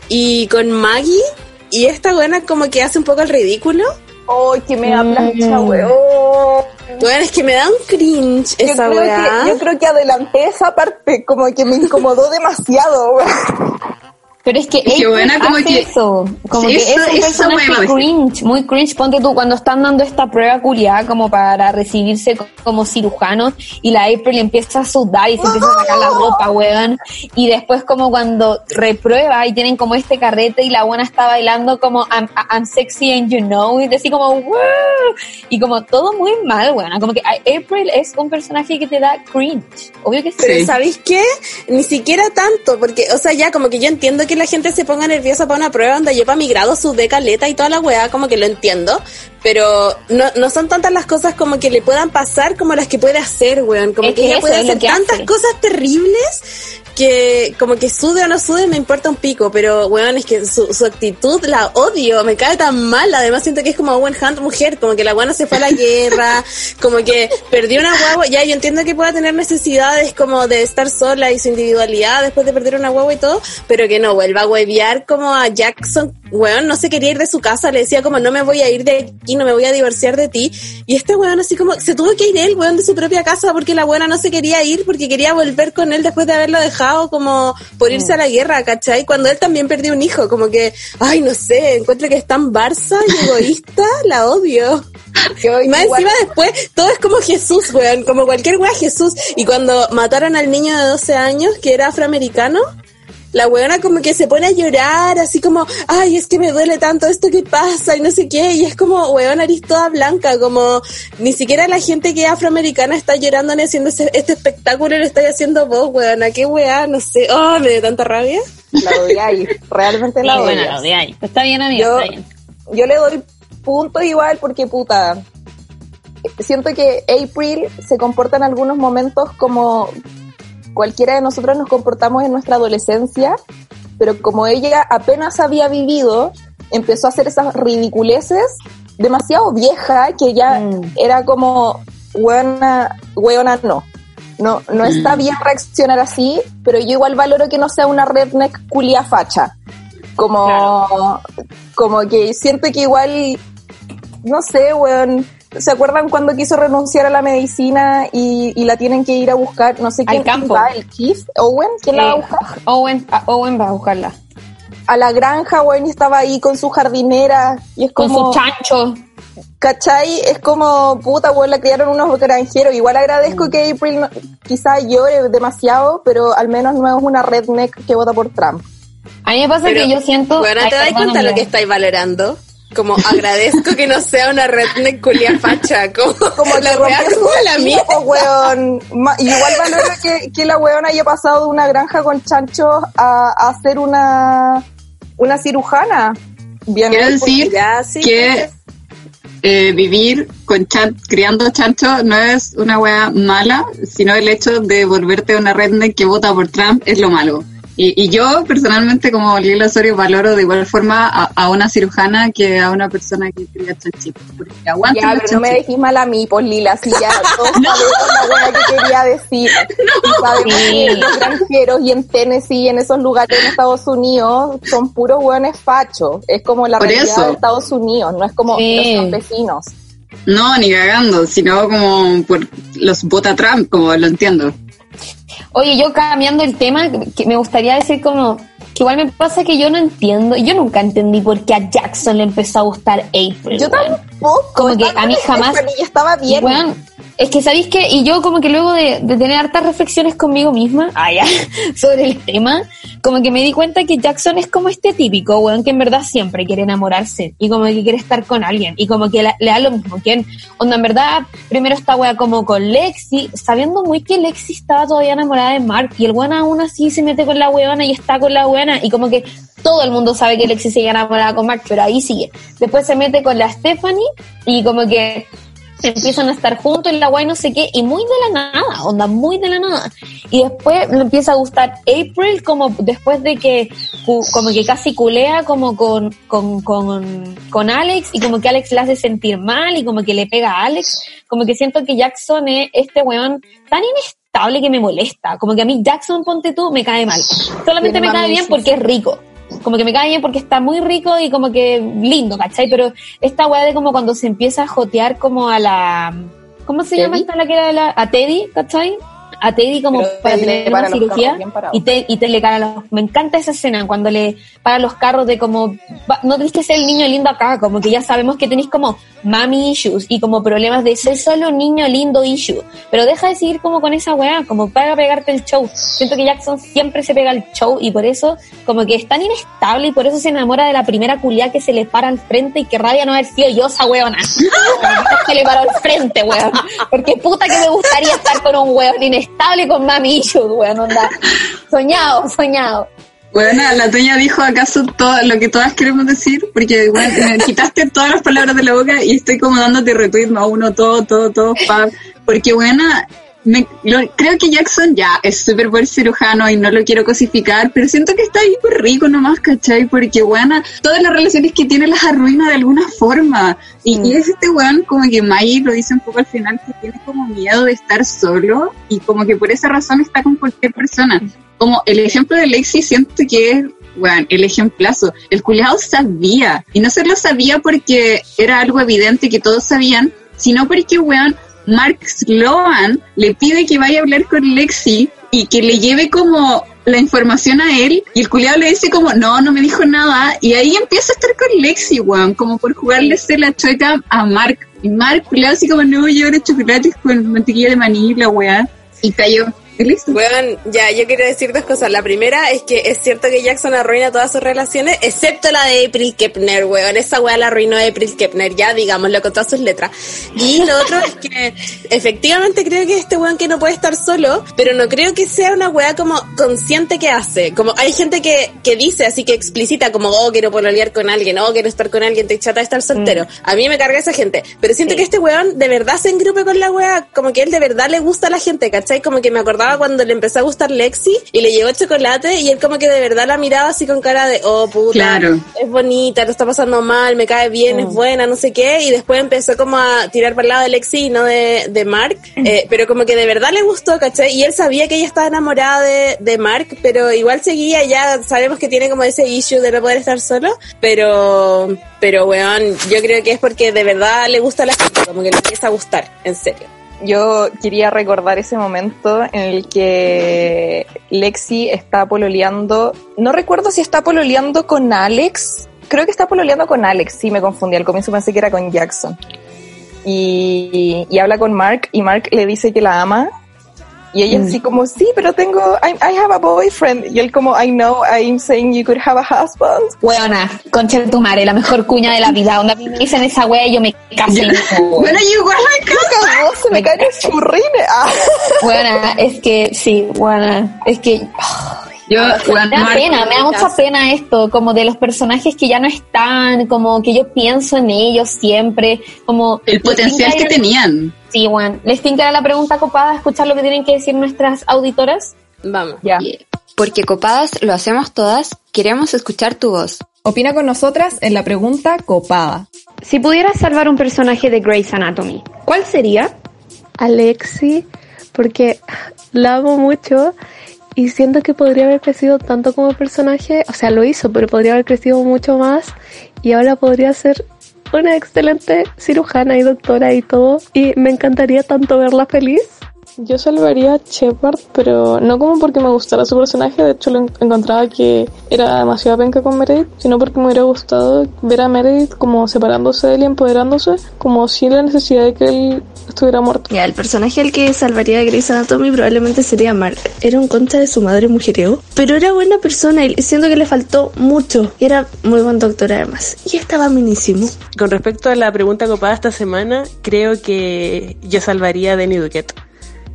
y con Maggie y esta buena como que hace un poco el ridículo ¡Ay, que me da Mm. plancha, weón! Bueno, es que me da un cringe Yo esa creo, weá. que, yo creo que adelanté esa parte, como que me incomodó demasiado, weón. Pero es que Es que buena, como hace que- eso, como Sí, que eso- es un eso personaje cringe, muy cringe. Ponte tú cuando están dando esta prueba culiada como para recibirse co- como cirujano y la April empieza a sudar y se empieza a sacar la ropa, weón. Y después como cuando reprueba y tienen como este carrete y la buena está bailando como I'm, I'm sexy and you know y así como "Woo", y como todo muy mal, weón. Como que April es un personaje que te da cringe. Obvio que sí. Pero ¿sabéis qué? Ni siquiera tanto, porque, o sea, ya como que yo entiendo que la gente se ponga nerviosa para una prueba donde yo para mi grado sudé caleta y toda la weá, como que lo entiendo, pero no, no son tantas las cosas como que le puedan pasar como las que puede hacer, weón. Como Es que, que ella puede hacer que tantas hace. cosas terribles que como que sude o no sude me importa un pico, pero weón, es que su, su actitud la odio, me cae tan mal, además siento que es como Owen Hunt mujer, como que la buena se fue a la guerra, como que perdió una guagua, ya yo entiendo que pueda tener necesidades como de estar sola y su individualidad después de perder una guagua y todo, pero que no vuelva a huevear como a Jackson, weón, no se quería ir de su casa, le decía como no me voy a ir de aquí, no me voy a divorciar de ti, y este weón así como se tuvo que ir él, weón, de su propia casa porque la buena no se quería ir porque quería volver con él después de haberlo dejado como por irse a la guerra, ¿cachai? Cuando él también perdió un hijo, como que, ay, no sé, encuentro que es tan Barça y egoísta, la odio. Y más encima después, todo es como Jesús, weón, como cualquier weá Jesús. Y cuando mataron al niño de 12 años, que era afroamericano, la weona como que se pone a llorar, así como, ay, es que me duele tanto esto que pasa y no sé qué, y es como, weona, eres toda blanca, como, ni siquiera la gente que es afroamericana está llorando ni haciendo ese- este espectáculo, lo estáis haciendo vos, weona, qué weá, no sé, oh, me da tanta rabia. La odiáis, realmente la Sí, bueno, ahí. Está bien, amigo, Yo, está bien. yo le doy punto igual porque puta. Siento que April se comporta en algunos momentos como cualquiera de nosotros nos comportamos en nuestra adolescencia, pero como ella apenas había vivido, empezó a hacer esas ridiculeces demasiado vieja que ya era como hueona, hueona no. No, no está bien reaccionar así, pero yo igual valoro que no sea una redneck culia facha. Como, como que siento que igual, no sé, weón. ¿Se acuerdan cuando quiso renunciar a la medicina y, y la tienen que ir a buscar? No sé Al quién campo. va, el Keith, Owen, ¿quién la va a buscar? Owen, a- Owen va a buscarla. A la granja, y estaba ahí con su jardinera y es Con como... su chancho. ¿Cachai? Es como, puta, weón, la criaron unos granjeros. Igual agradezco que April no- quizá llore demasiado, pero al menos no es una redneck que vota por Trump. A mí me pasa Pero, que yo siento... Bueno, ¿te das cuenta lo que estáis valorando? Como agradezco que no sea una redneck culia facha, como, Como la weá como la mía. weón. Igual valoro que, que la weona haya pasado de una granja con chanchos a, a ser una, una cirujana. Bien, Quiero ahí, decir porque ya, sí, que eh, vivir con chan- criando chancho no es una wea mala, sino el hecho de volverte una redneck que vota por Trump es lo malo. Y, y yo personalmente como Lila Osorio valoro de igual forma a, a una cirujana que a una persona que cría chanchitos, porque aguanta Ya, pero no me dejes mal a mí, por Lila, si ya todos sabemos la buena que quería decir. y sabemos Sí. que los granjeros y en Tennessee y en esos lugares en Estados Unidos son puros hueones fachos. Es como la Por realidad eso. de Estados Unidos, no es como Sí. los campesinos. No, ni cagando, sino como por los vota Trump, como lo entiendo. Oye, yo cambiando el tema, que me gustaría decir como que igual me pasa que yo no entiendo, yo nunca entendí por qué a Jackson le empezó a gustar April. Yo tampoco. Como que a mí jamás- Stephanie y estaba bien. Es que sabéis que, y yo como que luego de, de tener hartas reflexiones conmigo misma, ah, ya, sobre el tema, como que me di cuenta que Jackson es como este típico, weón, que en verdad siempre quiere enamorarse, y como que quiere estar con alguien, y como que le da lo mismo, que en, onda en verdad, primero está weá como con Lexi, sabiendo muy que Lexi estaba todavía enamorada de Mark, y el weón aún así se mete con la weona y está con la weona, y como que todo el mundo sabe que Lexi sigue enamorada con Mark, pero ahí sigue. Después se mete con la Stephanie, y como que empiezan a estar juntos en la guay no sé qué, y muy de la nada, onda, muy de la nada. Y después le empieza a gustar April como después de que como que casi culea como con, con, con, con Alex y como que Alex le hace sentir mal y como que le pega a Alex, como que siento que Jackson es este weón tan inestable que me molesta, como que a mí Jackson, ponte tú, me cae mal. Solamente me cae bien porque es rico. Como que me cae bien porque está muy rico y como que lindo, ¿cachai? Pero esta weá de como cuando se empieza a jotear como a la, ¿cómo se llama esta la que era la, a Teddy, ¿cachai? A Teddy como Pero para Teddy tener para una cirugía y te, y te le cara los, me encanta esa escena cuando le para los carros de como no tenés que ser el niño lindo acá como que ya sabemos que tenéis como mami issues y como problemas de ser solo niño lindo issue. Pero deja de seguir como con esa weá como para pegarte el show. Siento que Jackson siempre se pega el show y por eso como que es tan inestable y por eso se enamora de la primera culia que se le para al frente y que rabia no haber sido yo esa weona. Se le paró al frente weón. Porque puta que me gustaría estar con un weón inestable con mami issues weón onda. Soñado soñado. Bueno, la Toña dijo acaso todo lo que todas queremos decir, porque bueno, me quitaste todas las palabras de la boca y estoy como dándote retweet a uno, todo, todo, todo, pa, porque bueno, me, lo- creo que Jackson ya es súper buen cirujano y no lo quiero cosificar, pero siento que está ahí por rico nomás, ¿cachai? Porque bueno, todas las relaciones que tiene las arruina de alguna forma. Y, y es este weón como que Maggie lo dice un poco al final que tiene como miedo de estar solo y como que por esa razón está con cualquier persona. Como el ejemplo de Lexi siento que es, bueno, el ejemplazo. El culiado sabía. Y no se lo sabía porque era algo evidente que todos sabían, sino porque, weón, Mark Sloan le pide que vaya a hablar con Lexi y que le lleve como la información a él y el culiado le dice como no, no me dijo nada y ahí empieza a estar con Lexi, weón, como por jugarle ser la chueca a Mark. Y Mark culiado así como no, yo era chocolates con mantequilla de maní la weá. Y cayó. Listo. Weón, ya, yo quiero decir dos cosas. La primera es que es cierto que Jackson arruina todas sus relaciones, excepto la de April Kepner, weón. Esa weá la arruinó April Kepner, ya digámoslo con todas sus letras. Y lo otro es que efectivamente creo que este weón que no puede estar solo, pero no creo que sea una weá como consciente que hace. Como hay gente que, que dice así que explicita como, oh, quiero pololear con alguien, oh, quiero estar con alguien, te chata de estar soltero. A mí me carga esa gente. Pero siento que este weón de verdad se engrupe con la weá, como que él de verdad le gusta a la gente, ¿cachai? Como que me acordaba cuando le empezó a gustar Lexi y le llegó chocolate y él como que de verdad la miraba así con cara de, oh, puta, Claro. es bonita, lo está pasando mal, me cae bien, es buena, no sé qué, y después empezó como a tirar para el lado de Lexi y no de, de Mark, eh, pero como que de verdad le gustó, ¿cachai? Y él sabía que ella estaba enamorada de, de Mark, pero igual seguía, ya sabemos que tiene como ese issue de no poder estar solo, pero, pero weón, yo creo que es porque de verdad le gusta a la gente, como que le empieza a gustar, en serio. Yo quería recordar ese momento en el que Lexi está pololeando. No recuerdo si está pololeando con Alex. Creo que está pololeando con Alex. Sí, me confundí. Al comienzo pensé que era con Jackson. Y, y habla con Mark y Mark le dice que la ama. Y ella así como, sí, pero tengo, I, I have a boyfriend. Y él como, I know, I'm saying you could have a husband. Weona, concha de tu madre, la mejor cuña de la vida. Onda, me dicen esa wea y yo me caso. Bueno, y igual me cagó, se me caen los churrines. Ah. Buena, es que sí, buena, es que Yo, me da pena, me da mucha pena esto, como de los personajes que ya no están, como que yo pienso en ellos siempre, como el potencial que tenían. Sí, bueno, les tinca la pregunta copada, escuchar lo que tienen que decir nuestras auditoras. Vamos. Ya. Porque copadas lo hacemos todas, queremos escuchar tu voz. Opina con nosotras en la pregunta copada. Si pudieras salvar un personaje de Grey's Anatomy, ¿cuál sería? Alexi, porque la amo mucho y siento que podría haber crecido tanto como personaje, o sea, lo hizo, pero podría haber crecido mucho más y ahora podría ser una excelente cirujana y doctora y todo y me encantaría tanto verla feliz. Yo salvaría a Shepard, pero no como porque me gustara su personaje, de hecho lo en- encontraba que era demasiado penca con Meredith, sino porque me hubiera gustado ver a Meredith como separándose de él y empoderándose, como sin la necesidad de que él estuviera muerto. Ya, el personaje al que salvaría a Grey's Anatomy probablemente sería Mark. Era un concha de su madre mujereo, pero era buena persona y siento que le faltó mucho. Y era muy buen doctor además. Y estaba minísimo. Con respecto a la pregunta copada esta semana, creo que yo salvaría a Denny Duquette.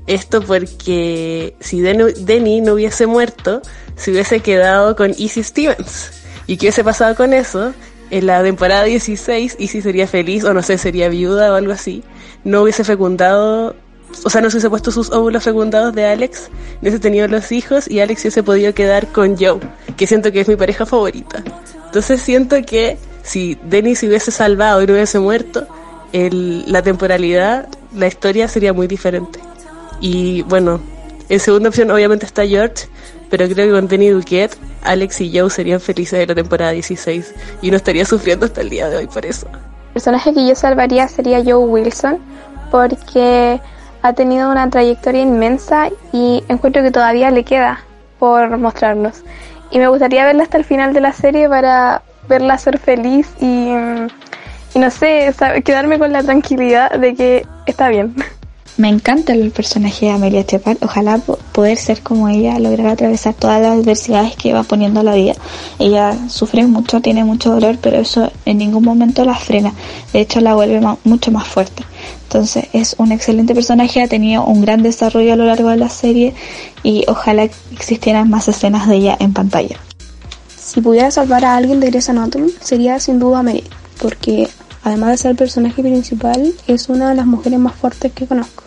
Esto porque si Denny no hubiese muerto, se hubiese quedado con Easy Stevens. ¿Y qué hubiese pasado con eso? En la temporada 16, Easy sería feliz, o no sé, sería viuda o algo así. No hubiese fecundado, o sea, no se hubiese puesto sus óvulos fecundados de Alex, no hubiese tenido los hijos y Alex hubiese podido quedar con Joe, que siento que es mi pareja favorita. Entonces siento que si Denny se hubiese salvado y no hubiese muerto, el- la temporalidad, la historia sería muy diferente. Y bueno, en segunda opción obviamente está George, pero creo que con Denny Duquette Alex y Joe serían felices de la temporada 16 y no estaría sufriendo hasta el día de hoy por eso. El personaje que yo salvaría sería Joe Wilson porque ha tenido una trayectoria inmensa y encuentro que todavía le queda por mostrarnos. Y me gustaría verla hasta el final de la serie para verla ser feliz y, y no sé, quedarme con la tranquilidad de que está bien. Me encanta el personaje de Amelia Shepard. Ojalá poder ser como ella, lograr atravesar todas las adversidades que va poniendo a la vida. Ella sufre mucho, tiene mucho dolor, pero eso en ningún momento la frena. De hecho, la vuelve mucho más fuerte. Entonces, es un excelente personaje, ha tenido un gran desarrollo a lo largo de la serie y ojalá existieran más escenas de ella en pantalla. Si pudiera salvar a alguien de Grey's Anatomy, sería sin duda Meredith, porque además de ser el personaje principal, es una de las mujeres más fuertes que conozco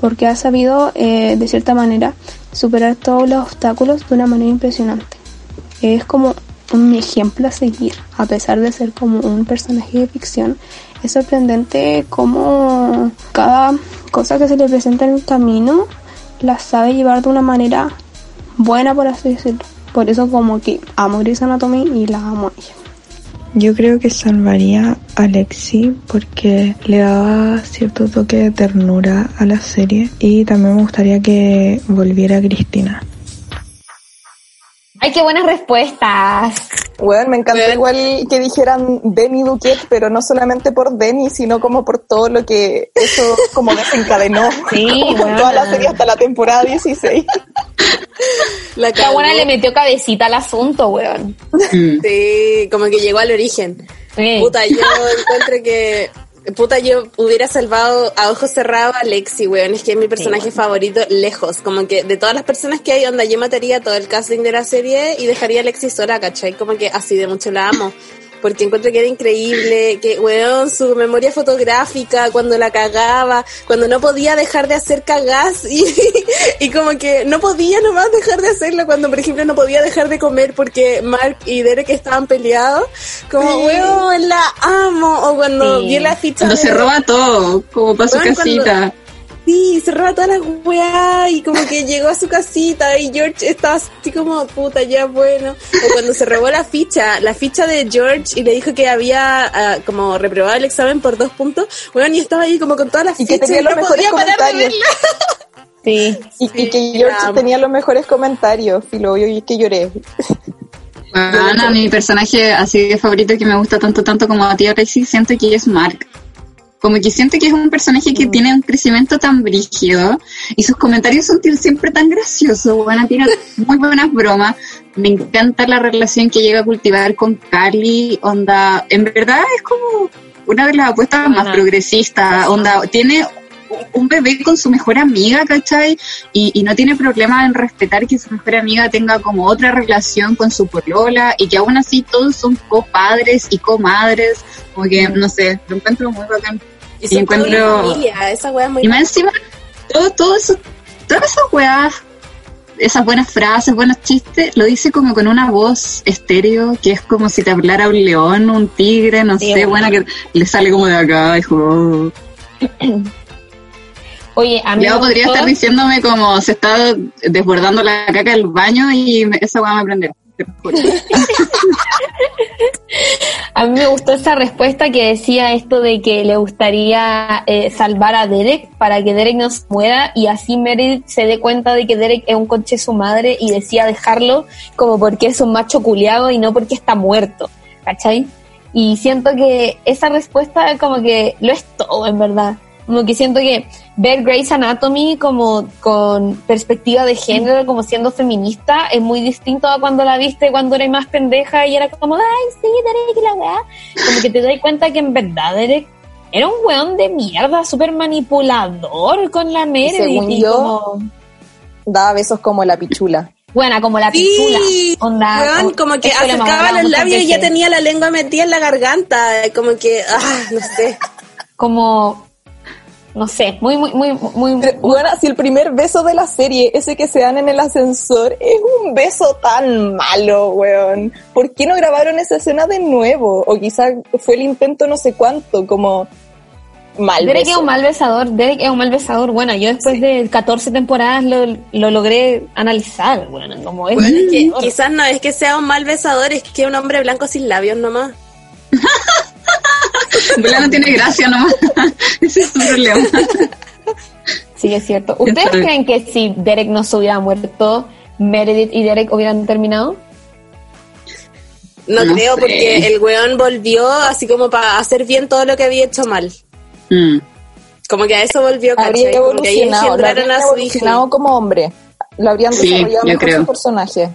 porque ha sabido, eh, de cierta manera, superar todos los obstáculos de una manera impresionante. Es como un ejemplo a seguir, a pesar de ser como un personaje de ficción. Es sorprendente cómo cada cosa que se le presenta en el camino la sabe llevar de una manera buena, por así decirlo. Por eso como que amo Grey's Anatomy y la amo a ella. Yo creo que salvaría a Lexi porque le daba cierto toque de ternura a la serie y también me gustaría que volviera Cristina. ¡Ay, qué buenas respuestas! Bueno, me encantó igual que dijeran Denny Duquette, pero no solamente por Denny, sino como por todo lo que eso como desencadenó. Sí, con toda la serie hasta la temporada 16. La buena le metió cabecita al asunto, weón. Mm. Sí, como que llegó al origen. Puta, yo encuentro que Puta, yo hubiera salvado a ojos cerrados a Lexi, weón. Es que es mi personaje favorito lejos. Como que de todas las personas que hay, onda, yo mataría todo el casting de la serie y dejaría a Lexi sola, ¿cachai? Como que así de mucho la amo porque encuentro que era increíble, que, weón, su memoria fotográfica, cuando la cagaba, cuando no podía dejar de hacer cagás y, y como que no podía nomás dejar de hacerlo, cuando por ejemplo no podía dejar de comer porque Mark y Derek estaban peleados, como, weón, la amo, o cuando vi la ficha. Cuando se roba todo, como para su casita. Sí, cerraba todas las weas y como que llegó a su casita y George estaba así como, puta, ya bueno. O cuando se robó la ficha, la ficha de George y le dijo que había ah, como reprobado el examen por dos puntos, bueno, y estaba ahí como con todas las y fichas que tenía los mejores comentarios. Sí, y, y, que George tenía los mejores comentarios, y lo y que lloré. Bueno, mi personaje así de favorito que me gusta tanto, tanto como a ti, Alexis, siento que es Mark como que siento que es un personaje que mm. tiene un crecimiento tan brígido y sus comentarios son siempre tan graciosos, bueno, tiene muy buenas bromas. Me encanta la relación que llega a cultivar con Carly, onda, en verdad es como una de las apuestas más progresistas, onda, tiene un bebé con su mejor amiga, ¿cachai? Y, y, no tiene problema en respetar que su mejor amiga tenga como otra relación con su polola y que aún así todos son copadres y comadres, como que, no sé, lo encuentro muy bacán. Y, encuentro. esa muy y más encima, todo, todo eso, todas esas weas, esas buenas frases, buenos chistes, lo dice como con una voz estéreo que es como si te hablara un león, un tigre, no sé, buena que le sale como de acá, hijo. Oye, a mí. Ya podría estar diciéndome como se está desbordando la caca del baño y esa wea me prenderá. A mí me gustó esa respuesta que decía esto de que le gustaría eh, salvar a Derek para que Derek no se muera y así Meredith se dé cuenta de que Derek es un coche su madre y decía dejarlo como porque es un macho culiado y no porque está muerto, ¿cachai? Y siento que esa respuesta como que lo es todo en verdad. Como que siento que ver Grey's Anatomy como con perspectiva de género, como siendo feminista, es muy distinto a cuando la viste cuando eres más pendeja y era como, ay, sí, Derek, la weá. Como que te das cuenta que en verdad Derek era un weón de mierda, súper manipulador con la Meredith. Según y yo, como... daba besos como la pichula. Buena, como la Sí, pichula. Onda, weón, como que eso le acercaba los labios y ya tenía la lengua metida en la garganta, como que, ah, no sé. Como, no sé, muy, muy, muy, muy... Pero, Bueno, si el primer beso de la serie, ese que se dan en el ascensor, es un beso tan malo, weón. ¿Por qué no grabaron esa escena de nuevo? O quizá fue el intento no sé cuánto, como... Mal Derek beso. es un mal besador, Derek es un mal besador. Bueno, yo después de 14 temporadas lo, lo logré analizar, bueno, como es. Bueno, es que quizás no es que sea un mal besador, es que es un hombre blanco sin labios nomás. No tiene gracia nomás. Ese es su problema. Sí, es cierto. ¿Ustedes creen que si Derek no se hubiera muerto, Meredith y Derek hubieran terminado? No, No creo, sé. porque el weón volvió así como para hacer bien todo lo que había hecho mal. Mm. Como que a eso volvió, Habría ¿cachai? Como que ahí evolucionado, lo habrían a su evolucionado hijo. como hombre. Lo habrían Sí, desarrollado mejor creo. su personaje.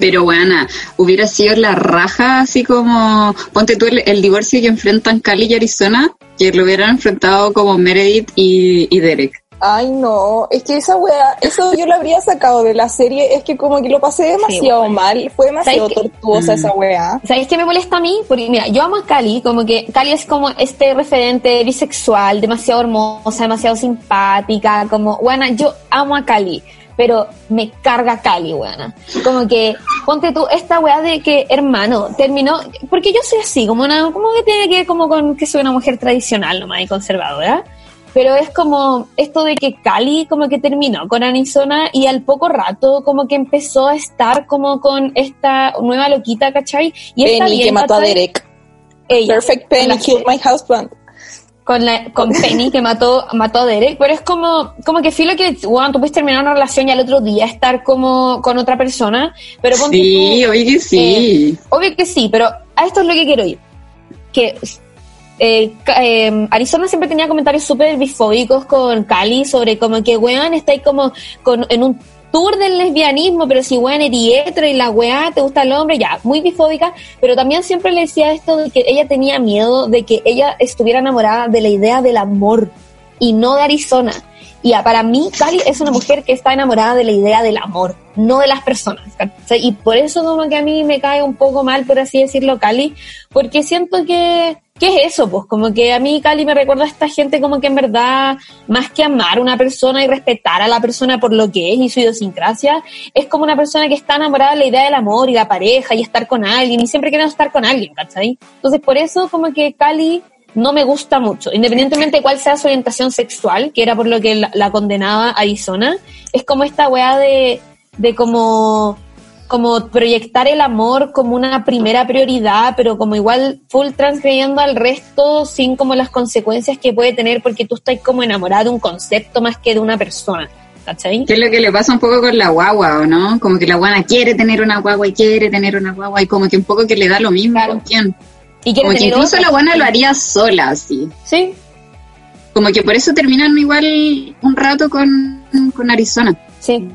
Pero bueno, hubiera sido la raja, así como, ponte tú el, el divorcio que enfrentan Cali y Arizona, que lo hubieran enfrentado como Meredith y, y Derek. Ay, no, es que esa wea, eso yo lo habría sacado de la serie, es que como que lo pasé demasiado mal, fue demasiado tortuosa Mm. esa wea. ¿Sabes qué me molesta a mí? Porque mira, yo amo a Cali, como que Cali es como este referente bisexual, demasiado hermosa, demasiado simpática, como, buena, yo amo a Cali, pero me carga Cali, buena. Como que, ponte tú, esta weá de que, hermano, terminó, porque yo soy así, como una, como que tiene que ver como con que soy una mujer tradicional nomás y conservadora. Pero es como esto de que Cali como que terminó con Arizona y al poco rato como que empezó a estar como con esta nueva loquita, ¿cachai? Y Penny bien, que mató a. Derek. Ella, Perfect Penny killed my husband. Con la con Penny que mató mató a Derek, pero es como como que filo que bueno, tú puedes terminar una relación y al otro día estar como con otra persona, pero ponte Sí, tú, oye que sí. eh, obvio que sí, pero a esto es lo que quiero ir. Que eh, eh, Arizona siempre tenía comentarios súper bifóbicos con Cali sobre como que, weón, está ahí como con, en un tour del lesbianismo, pero si weón eres hetero y la weá te gusta el hombre, ya, muy bifóbica, pero también siempre le decía esto de que ella tenía miedo de que ella estuviera enamorada de la idea del amor y no de Arizona. Y para mí, Cali es una mujer que está enamorada de la idea del amor, no de las personas. Y por eso como que a mí me cae un poco mal, por así decirlo, Cali, porque siento que, ¿qué es eso? Pues como que a mí Cali me recuerda a esta gente como que en verdad, más que amar a una persona y respetar a la persona por lo que es y su idiosincrasia, es como una persona que está enamorada de la idea del amor y la pareja y estar con alguien y siempre quiere estar con alguien, ¿cachai? Entonces por eso como que Cali no me gusta mucho, independientemente de cuál sea su orientación sexual, que era por lo que la, la condenaba Arizona, es como esta weá de, de como, como proyectar el amor como una primera prioridad, pero como igual full transgrediendo al resto sin como las consecuencias que puede tener porque tú estás como enamorado de un concepto más que de una persona. ¿Cachai? Que es lo que le pasa un poco con la guagua, ¿o no? Como que la guana quiere tener una guagua y quiere tener una guagua y como que un poco que le da lo mismo con quién. Y como que incluso otra. la guana lo haría sola, así. Sí. Como que por eso terminan igual un rato con, con Arizona. Sí.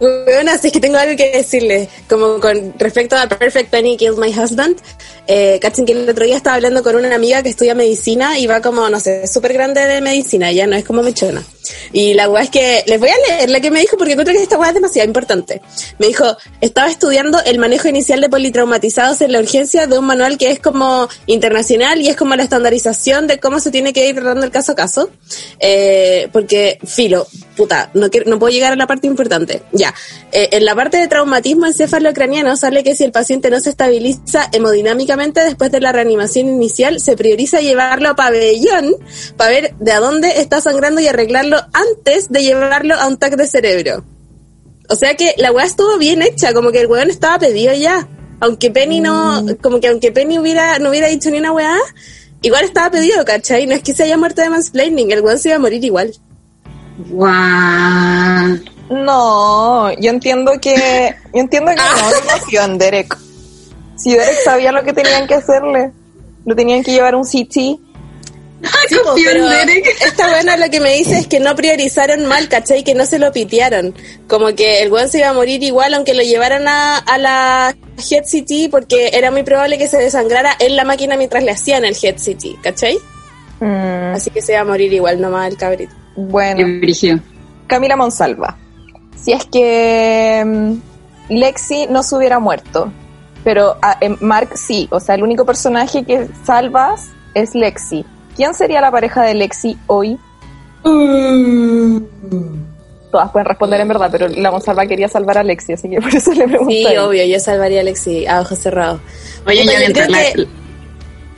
Bueno, así que tengo algo que decirles, como con respecto a Perfect Penny Killed My Husband, eh, que el otro día estaba hablando con una amiga que estudia medicina y va como, no sé, súper grande de medicina, ella no es como mechona. Y la weá es que, les voy a leer la que me dijo porque encuentro que esta weá es demasiado importante. Me dijo, estaba estudiando el manejo inicial de politraumatizados en la urgencia de un manual que es como internacional y es como la estandarización de cómo se tiene que ir tratando el caso a caso. Eh, porque, filo, puta, no, quiero- no puedo llegar a la parte importante. Ya. Eh, en la parte de traumatismo encefalocraniano sale que si el paciente no se estabiliza hemodinámicamente después de la reanimación inicial, se prioriza llevarlo a pabellón para ver de a dónde está sangrando y arreglarlo antes de llevarlo a un TAC de cerebro. O sea que la weá estuvo bien hecha, como que el weón estaba pedido ya. Aunque Penny no, como que aunque Penny hubiera, no hubiera dicho ni una weá, igual estaba pedido, ¿cachai? No es que se haya muerto de mansplaining, el weón se iba a morir igual. Guau. No, yo entiendo que, yo entiendo que no, en Derek. Si Derek sabía lo que tenían que hacerle, lo tenían que llevar a un CT. Sí, po, pero esta buena lo que me dice es que no priorizaron mal, ¿cachai? Que no se lo pitearon. Como que el weón se iba a morir igual aunque lo llevaran a, a la Head City porque era muy probable que se desangrara en la máquina mientras le hacían el Head City, ¿cachai? Así que se iba a morir igual nomás el cabrito. Bueno, Camila Monsalva. Si es que mm, Lexi no se hubiera muerto, pero ah, em, Mark sí, o sea, el único personaje que salvas es Lexi. ¿Quién sería la pareja de Lexi hoy? Todas pueden responder en verdad, pero la Monsalva quería salvar a Lexi, así que por eso le pregunto. Sí, obvio, yo salvaría a Lexi a ojos cerrados. Oye, yo creo que-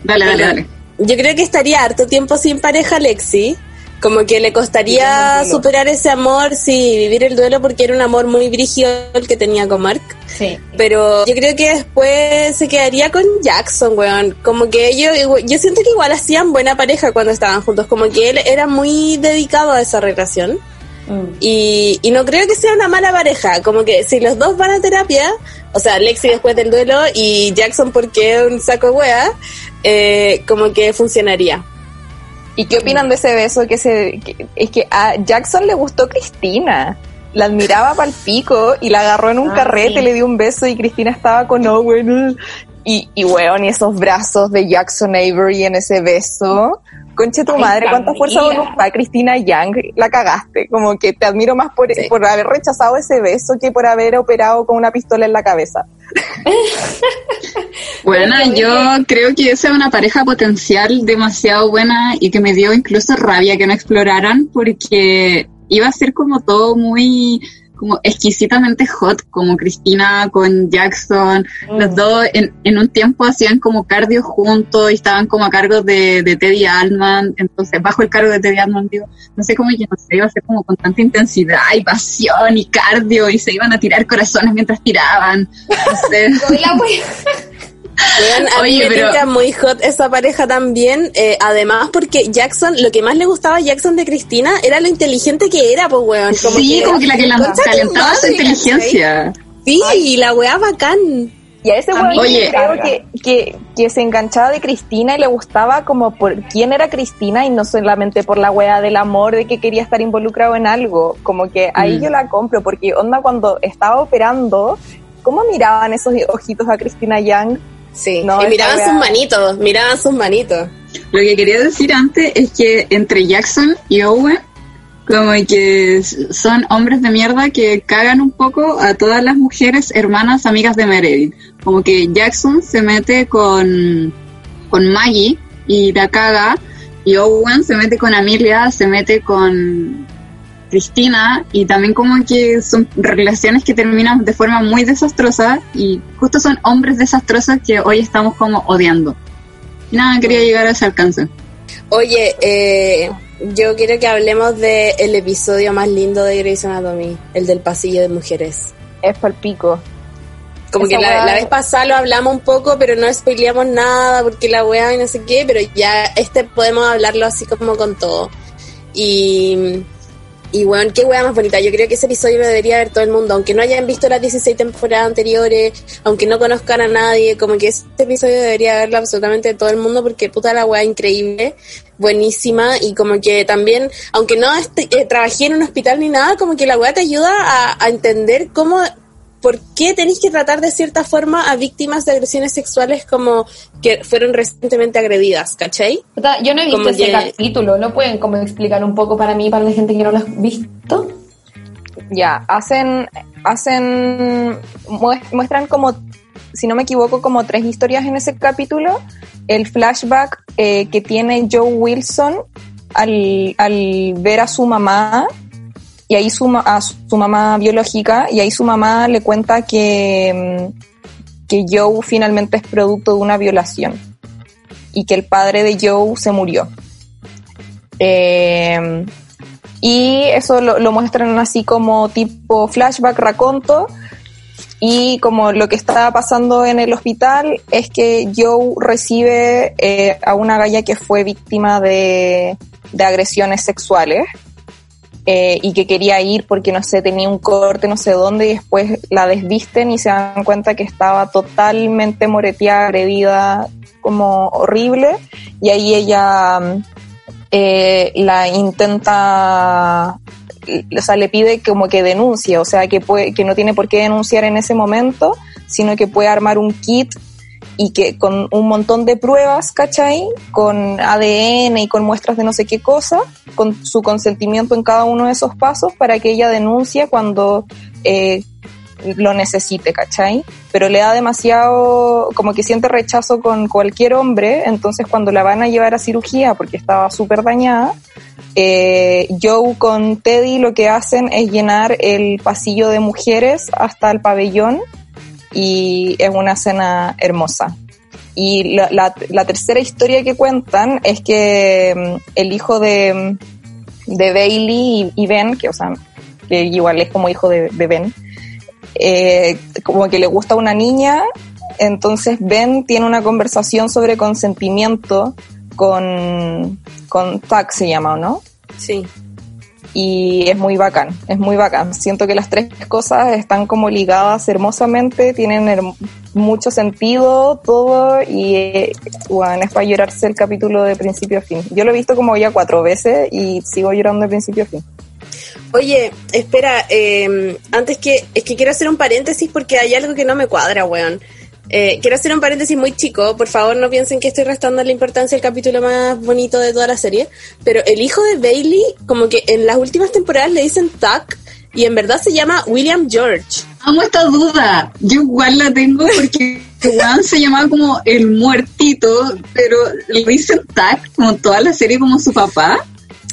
Dale, dale, dale. yo creo que estaría harto tiempo sin pareja Lexi. Como que le costaría superar ese amor, sí, vivir el duelo porque era un amor muy brígido el que tenía con Mark. Sí. Pero yo creo que después se quedaría con Jackson, weón. Como que ellos, yo siento que igual hacían buena pareja cuando estaban juntos. Como que él era muy dedicado a esa relación. Mm. Y, y no creo que sea una mala pareja. Como que si los dos van a terapia, o sea, Lexi después del duelo y Jackson porque es un saco wea, eh, como que funcionaría. ¿Y qué opinan de ese beso que se que- es que a Jackson le gustó Cristina? La admiraba pal pico y la agarró en un Ah, carrete, sí. le dio un beso y Cristina estaba con Owen. Y, y weón, y esos brazos de Jackson Avery en ese beso. Conche tu Ay, madre, cuánta fuerza de voluntad, Cristina Young, la cagaste. Como que te admiro más por, Sí. por haber rechazado ese beso que por haber operado con una pistola en la cabeza. Bueno, yo creo que esa es una pareja potencial demasiado buena y que me dio incluso rabia que no exploraran porque iba a ser como todo muy como exquisitamente hot, como Cristina con Jackson, los dos en, en un tiempo hacían como cardio juntos y estaban como a cargo de, de Teddy Altman, entonces bajo el cargo de Teddy Altman, digo, no sé cómo, yo no sé, iba a ser como con tanta intensidad y pasión y cardio y se iban a tirar corazones mientras tiraban, no sé. Weón, a Oye, mí me pero- muy hot esa pareja también. eh, además, porque Jackson, lo que más le gustaba a Jackson de Cristina era lo inteligente que era, pues, weón. sí, como que la que la calentaba su inteligencia. Sí, y la weá bacán. Y a ese weón yo Oye. creo que, que, que se enganchaba de Cristina y le gustaba como por quién era Cristina y no solamente por la wea del amor de que quería estar involucrado en algo. Como que ahí Mm. yo la compro, porque onda cuando estaba operando, ¿cómo miraban esos ojitos a Cristina Young? Sí, No, y miraban sus manitos, miraban sus manitos. Lo que quería decir antes es que entre Jackson y Owen, como que son hombres de mierda que cagan un poco a todas las mujeres hermanas amigas de Meredith. Como que Jackson se mete con, con Maggie y la caga, y Owen se mete con Amelia, se mete con Cristina, y también como que son relaciones que terminan de forma muy desastrosa, y justo son hombres desastrosos que hoy estamos como odiando. Y nada, quería llegar a ese alcance. Oye, eh, yo quiero que hablemos del el episodio más lindo de Grey's Anatomy, el del pasillo de mujeres. Es palpico. Como Esa que la, la vez pasada lo hablamos un poco, pero no spoileamos nada porque la weá y no sé qué, pero ya este podemos hablarlo así como con todo. Y, y bueno, qué weá más bonita. Yo creo que ese episodio lo debería ver todo el mundo, aunque no hayan visto las 16 temporadas anteriores, aunque no conozcan a nadie, como que este episodio debería verlo absolutamente todo el mundo porque puta la weá increíble, buenísima y como que también, aunque no eh, trabajé en un hospital ni nada, como que la weá te ayuda a, a entender cómo ¿por qué tenéis que tratar de cierta forma a víctimas de agresiones sexuales como que fueron recientemente agredidas, ¿cachai? Yo no he visto Como ese que- capítulo, ¿lo pueden como explicar un poco para mí, para la gente que no lo ha visto? Ya, hacen, hacen, mues- muestran como, si no me equivoco, como tres historias en ese capítulo. El flashback eh, que tiene Joe Wilson al, al ver a su mamá, y ahí su, a su mamá biológica, y ahí su mamá le cuenta que, mm, que Joe finalmente es producto de una violación, y que el padre de Joe se murió. Eh, y eso lo, lo muestran así como tipo flashback, raconto. Y como lo que está pasando en el hospital es que Joe recibe eh, a una galla que fue víctima de, de agresiones sexuales eh, y que quería ir porque no sé, tenía un corte no sé dónde y después la desvisten y se dan cuenta que estaba totalmente moreteada, agredida, como horrible. Y ahí ella mm, eh, la intenta, o sea, le pide como que denuncie, o sea, que, puede, que no tiene por qué denunciar en ese momento, sino que puede armar un kit y que con un montón de pruebas, ¿cachai? Con ADN y con muestras de no sé qué cosa, con su consentimiento en cada uno de esos pasos para que ella denuncie cuando eh, lo necesite, ¿cachai? Pero le da demasiado, como que siente rechazo con cualquier hombre, entonces cuando la van a llevar a cirugía porque estaba súper dañada, eh, Joe con Teddy lo que hacen es llenar el pasillo de mujeres hasta el pabellón y es una escena hermosa. Y la, la, la tercera historia que cuentan es que mm, el hijo de, mm, de Bailey y, Ben, que o sea, que igual es como hijo de, de Ben, eh, como que le gusta una niña, entonces Ben tiene una conversación sobre consentimiento con, con Tuck se llama, ¿o no? Sí. Y es muy bacán, es muy bacán. Siento que las tres cosas están como ligadas hermosamente, tienen mucho sentido todo y eh, es para llorarse el capítulo de principio a fin. Yo lo he visto como ya cuatro veces y sigo llorando de principio a fin. Oye, espera, eh, antes que, es que quiero hacer un paréntesis porque hay algo que no me cuadra, weón. Eh, quiero hacer un paréntesis muy chico, por favor no piensen que estoy restando la importancia al capítulo más bonito de toda la serie, pero el hijo de Bailey, como que en las últimas temporadas le dicen Tuck y en verdad se llama William George. Amo esta duda. Yo igual la tengo porque Juan se llamaba como el muertito, pero le dicen Tac como toda la serie como su papá.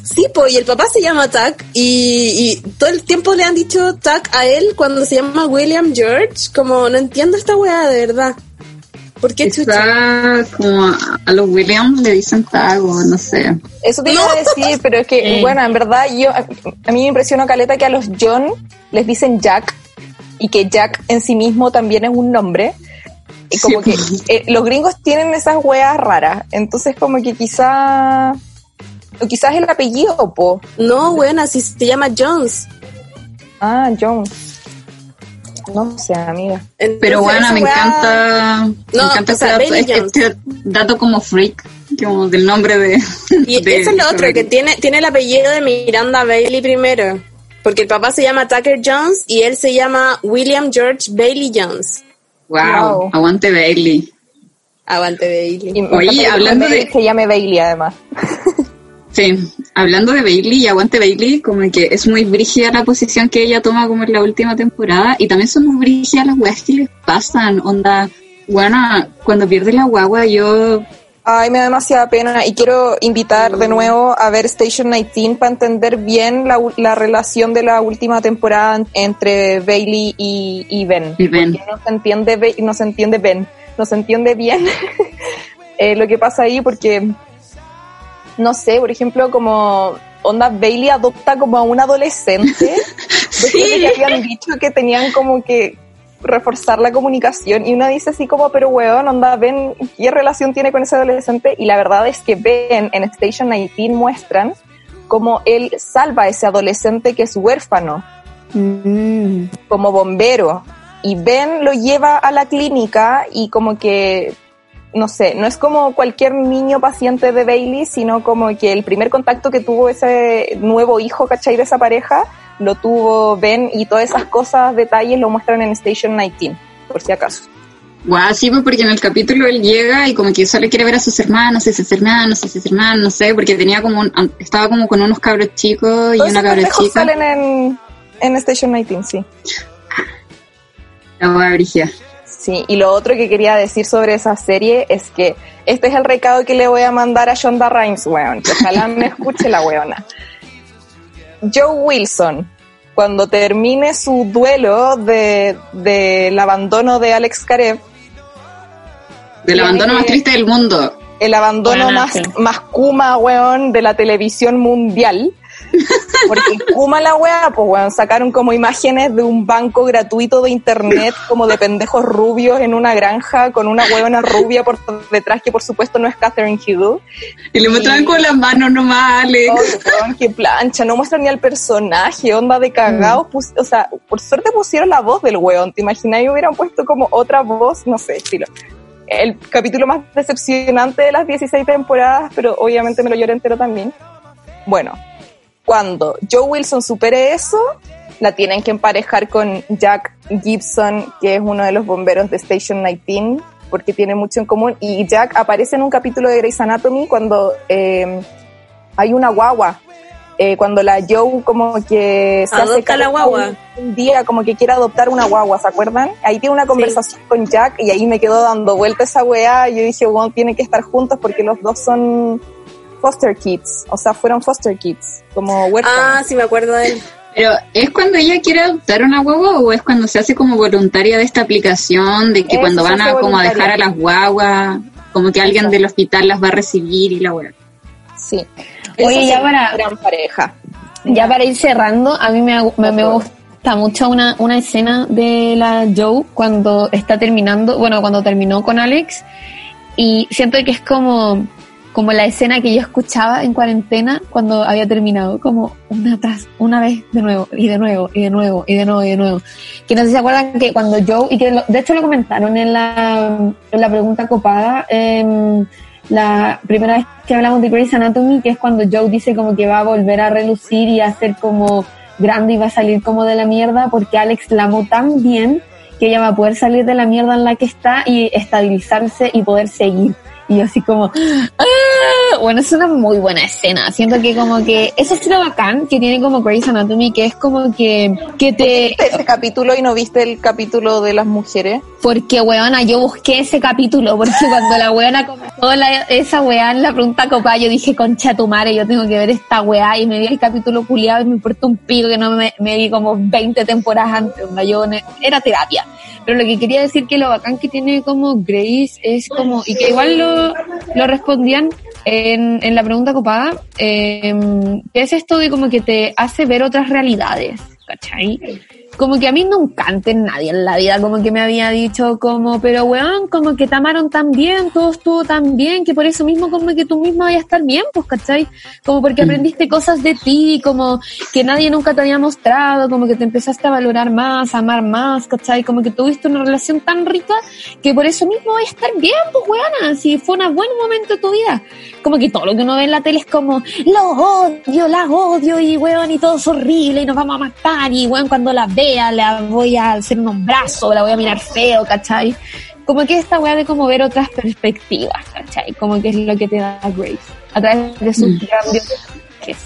Sí, pues, y el papá se llama Tuck y, y todo el tiempo le han dicho Tuck a él cuando se llama William George, como no entiendo esta weá de verdad. ¿Por qué chucha? Quizá como a, a los Williams le dicen Tac o no sé. Eso te iba a decir, pero es que, bueno, en verdad, yo a, a mí me impresionó Caleta que a los John les dicen Jack y que Jack en sí mismo también es un nombre. Y como que eh, los gringos tienen esas weas raras, entonces como que quizá o quizás el apellido, po. No, bueno, así se llama Jones. Ah, Jones. No sé, amiga. Pero bueno, me encanta, me No, encanta o sea, este, dato, este dato como freak, como del nombre de... Y de- eso es lo otro, que tiene, tiene el apellido de Miranda Bailey primero. Porque el papá se llama Tucker Jones y él se llama William George Bailey Jones. Wow, aguante Bailey. Aguante Bailey. Y me Oye, que hablando de- Se llame Bailey, además. Sí, hablando de Bailey y aguante Bailey, como que es muy brígida la posición que ella toma como en la última temporada y también son muy brígidas las weas que les pasan, onda, bueno, cuando pierde la guagua yo... Ay, me da demasiada pena y quiero invitar de nuevo a ver Station 19 para entender bien la, la relación de la última temporada en- entre Bailey y, y Ben. Y Ben. Porque no se entiende, no se entiende Ben, no se entiende bien eh, lo que pasa ahí porque, no sé, por ejemplo, como onda Bailey adopta como a un adolescente, después de que habían dicho que tenían como que reforzar la comunicación y uno dice así como, pero weón, onda, Ben, ¿qué relación tiene con ese adolescente? Y la verdad es que Ben en Station 19 muestran como él salva a ese adolescente que es huérfano. Como bombero. Y Ben lo lleva a la clínica y como que no sé, no es como cualquier niño paciente de Bailey, sino como que el primer contacto que tuvo ese nuevo hijo, ¿cachai? De esa pareja, lo tuvo Ben y todas esas cosas, detalles lo muestran en Station 19, por si acaso. Guau, sí, pues porque en el capítulo él llega y como que solo quiere ver a sus hermanos, a sus hermanos, a sus hermanos, no sé, porque tenía como un, estaba como con unos cabros chicos y Todos una cabra chica. salen en, en Station 19, sí. La wea brígida. Sí, y lo otro que quería decir sobre esa serie es que este es el recado que le voy a mandar a Shonda Rhimes, weón, que ojalá me escuche la weona. Joe Wilson, cuando termine su duelo de, del abandono de Alex Karev, Del abandono más triste del mundo. el abandono más, más Kuma, weón, de la televisión mundial. Porque Kuma la weá, pues weón, sacaron como imágenes de un banco gratuito de internet, como de pendejos rubios en una granja con una weona rubia por detrás, que por supuesto no es Catherine Hughes. Y le mostraban con las manos nomás, Alex. Ay, weón, qué plancha, no muestran ni al personaje, onda de cagados. pus- o sea, por suerte pusieron la voz del weón, ¿te imaginas? Y hubieran puesto como otra voz, no sé, estilo. El capítulo más decepcionante de las 16 temporadas, pero obviamente me lo lloré entero también. Bueno, cuando Joe Wilson supere eso, la tienen que emparejar con Jack Gibson, que es uno de los bomberos de Station 19, porque tiene mucho en común. Y Jack aparece en un capítulo de Grey's Anatomy cuando eh, hay una guagua. Eh, cuando la Joe como que se Adopta hace la guagua. Un, un día como que quiere adoptar una guagua, ¿se acuerdan? Ahí tiene una conversación con Jack y ahí me quedó dando vuelta esa weá y yo dije, bueno, tienen que estar juntos porque los dos son foster kids, o sea, fueron foster kids, como huérfanos. Ah, sí me acuerdo de él. Pero, ¿es cuando ella quiere adoptar una guagua o es cuando se hace como voluntaria de esta aplicación, de que Eso cuando van a como a dejar a las guaguas, como que alguien del hospital las va a recibir y la wea? Sí. Oye, ya para- gran pareja. Ya para ir cerrando, a mí me, me, me gusta mucho una, una escena de la Joe cuando está terminando, bueno, cuando terminó con Alex, y siento que es como, como la escena que yo escuchaba en cuarentena cuando había terminado, como una tras, una vez de nuevo, y de nuevo, y de nuevo, y de nuevo, y de nuevo. Que no sé si se acuerdan que cuando Joe, y que lo- de hecho lo comentaron en la, en la pregunta copada, em, la primera vez que hablamos de Grey's Anatomy, que es cuando Joe dice como que va a volver a relucir y a ser como grande y va a salir como de la mierda, porque Alex la amó tan bien que ella va a poder salir de la mierda en la que está y estabilizarse y poder seguir. Y así como, ¡ah! bueno, es una muy buena escena. Siento que como que ese estilo bacán que tiene como Grey's Anatomy, que es como que, que te... ¿Viste ese capítulo y no viste el capítulo de las mujeres? Porque, weona, yo busqué ese capítulo, porque cuando la weona comenzó la- esa weá en la pregunta copa, yo dije, concha tu madre, yo tengo que ver esta weá, y me vi el capítulo culiado y me importa un pico que no me, me vi como 20 temporadas antes, onda, yo era terapia. Pero lo que quería decir que lo bacán que tiene como Grace es como, y que igual lo, lo respondían en, en la pregunta copada, eh, que es esto de como que te hace ver otras realidades, ¿cachai? Como que a mí no encanta nadie en la vida, como que me había dicho como, pero weón, como que te amaron tan bien, todo estuvo tan bien, que por eso mismo como que tú mismo vayas a estar bien, pues, ¿cachai? Como porque aprendiste cosas de ti, como que nadie nunca te había mostrado, como que te empezaste a valorar más, a amar más, ¿cachai? Como que tuviste una relación tan rica que por eso mismo vayas a estar bien, pues, weona, si fue un buen momento de tu vida. Como que todo lo que uno ve en la tele es como, lo odio, la odio, y weón, y todo es horrible, y nos vamos a matar, y weón, cuando la vea, la voy a hacer unos brazos, la voy a mirar feo, ¿cachai? Como que esta weá de como ver otras perspectivas, ¿cachai? Como que es lo que te da Grace, a través de sus cambios. que es-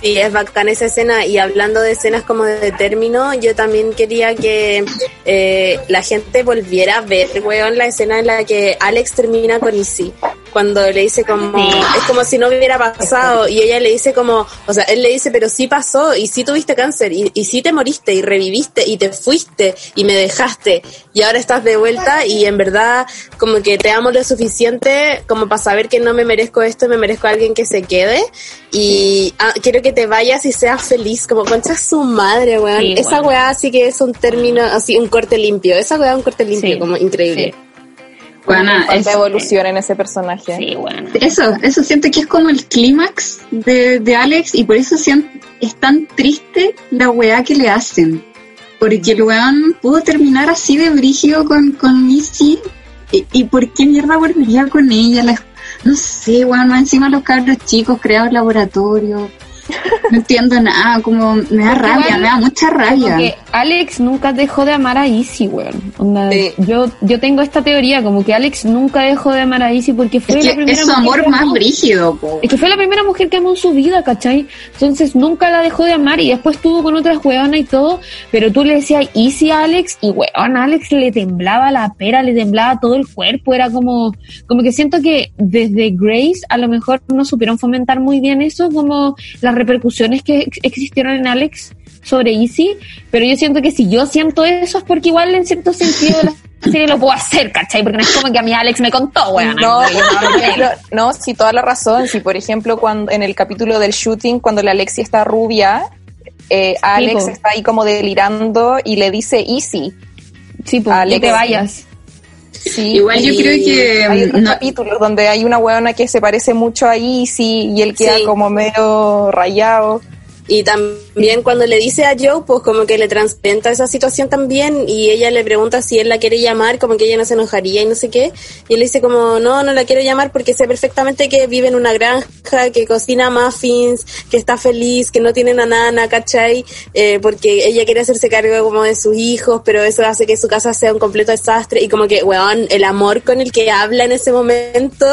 Sí, es bacán esa escena. Y hablando de escenas como de término, yo también quería que eh, la gente volviera a ver, weón, la escena en la que Alex termina con Izzy. Cuando le dice como, es como si no hubiera pasado. Y ella le dice como, o sea, él le dice, pero sí pasó, y sí tuviste cáncer, y, y sí te moriste, y reviviste, y te fuiste, y me dejaste, y ahora estás de vuelta, y en verdad, como que te amo lo suficiente como para saber que no me merezco esto, me merezco a alguien que se quede, y ah, quiero que te vayas y seas feliz, como concha su madre, weón. Sí, Esa weón. weá sí que es un término, así, un corte limpio. Esa weá es un corte limpio, Sí, como increíble. Es- evolución en ese personaje. Sí, bueno. Eso, eso siento que es como el clímax de, de Alex y por eso sien- es tan triste la weá que le hacen. Porque el weón pudo terminar así de brígido con, con Missy y, y por qué mierda volvería con ella. La- no sé, weón, encima los cabros chicos creados laboratorio. No entiendo nada, como me da rabia, igual, me da mucha rabia. Como que Alex nunca dejó de amar a Izzy, weón. Onda, Sí. yo, yo tengo esta teoría, como que Alex nunca dejó de amar a Izzy porque fue es la que primera es su mujer amor que más amó. brígido, po. Es que fue la primera mujer que amó en su vida, ¿cachai? Entonces nunca la dejó de amar y después estuvo con otras weonas y todo, pero tú le decías Easy a Alex y weón, a Alex le temblaba la pera, le temblaba todo el cuerpo, era como, como que siento que desde Grace a lo mejor no supieron fomentar muy bien eso, como las repercusiones que ex- existieron en Alex sobre Easy, pero yo siento que si yo siento eso es porque igual en cierto sentido la serie lo puedo hacer, ¿cachai? Porque no es como que a mí Alex me contó, weón. No, no, no, sí, toda la razón. Si, por ejemplo, cuando en el capítulo del shooting, cuando la Alexia está rubia, eh, Alex está ahí como delirando y le dice easy. Sí, pues, Alex. que te vayas. Sí, Igual yo creo que, hay otros no- capítulos donde hay una huevona que se parece mucho a Easy y él queda Sí. como medio rayado. Y también cuando le dice a Joe, pues como que le transparenta esa situación también y ella le pregunta si él la quiere llamar, como que ella no se enojaría y no sé qué. Y él dice como, no, no la quiero llamar porque sé perfectamente que vive en una granja, que cocina muffins, que está feliz, que no tiene nana, ¿cachai? Eh, porque ella quiere hacerse cargo como de sus hijos, pero eso hace que su casa sea un completo desastre y como que, weón, el amor con el que habla en ese momento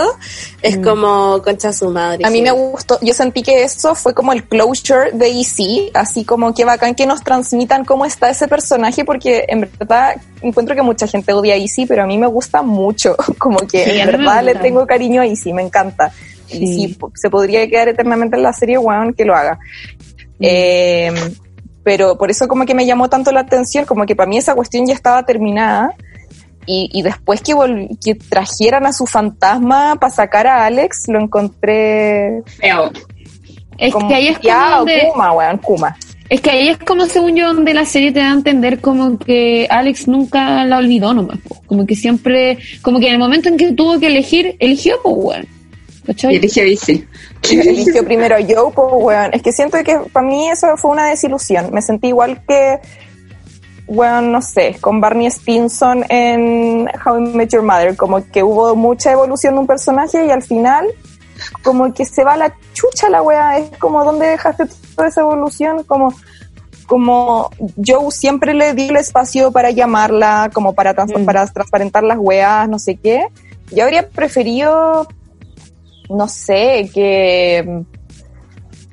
es como concha su madre. A mí sí. me gustó, yo sentí que eso fue como el closure de Easy, así como que bacán que nos transmitan cómo está ese personaje, porque en verdad encuentro que mucha gente odia a Easy, pero a mí me gusta mucho, como que Sí, en verdad le tengo cariño a Easy, me encanta. Y Sí. si po- se podría quedar eternamente en la serie, weón, que lo haga. Mm. Eh, pero por eso como que me llamó tanto la atención, como que para mí esa cuestión ya estaba terminada. Y, y después que, que trajeran a su fantasma para sacar a Alex, lo encontré feo. Es como que ahí es como donde- Kuma, weón, Kuma. Es que ahí es como, según yo, donde la serie te da a entender como que Alex nunca la olvidó nomás. po. Como que siempre, como que en el momento en que tuvo que elegir, eligió, pues, weón. A Bici. Eligió primero a Joe, pues, weón. Es que siento que para mí eso fue una desilusión. Me sentí igual que, weón, no sé, con Barney Stinson en How I Met Your Mother. Como que hubo mucha evolución de un personaje y al final, como que se va la chucha la weá. Es como, ¿dónde dejaste toda esa evolución? Como, como Joe siempre le dio el espacio para llamarla, como para, trans- para transparentar las weas, no sé qué. Yo habría preferido no sé, que,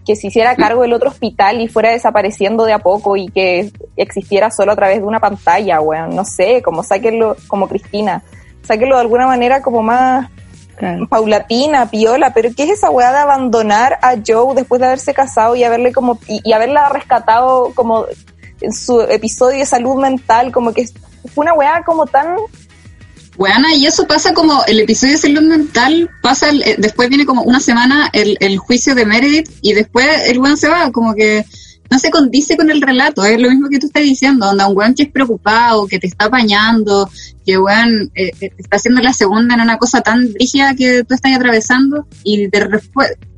que se hiciera cargo del otro hospital y fuera desapareciendo de a poco y que existiera solo a través de una pantalla, weón. No sé, como sáquenlo, como Cristina, sáquenlo de alguna manera como más paulatina, piola, pero ¿qué es esa weá de abandonar a Joe después de haberse casado y haberle como, y, y haberla rescatado como en su episodio de salud mental, como que fue una weá como tan Weana, y eso pasa como el episodio de salud mental, pasa el- eh, después viene como una semana el, el juicio de Meredith y después el weón se va, como que no se condice con el relato, es lo mismo que tú estás diciendo, donde un weón que es preocupado, que te está apañando, que weón eh, eh, está haciendo la segunda en una cosa tan rígida que tú estás atravesando y de,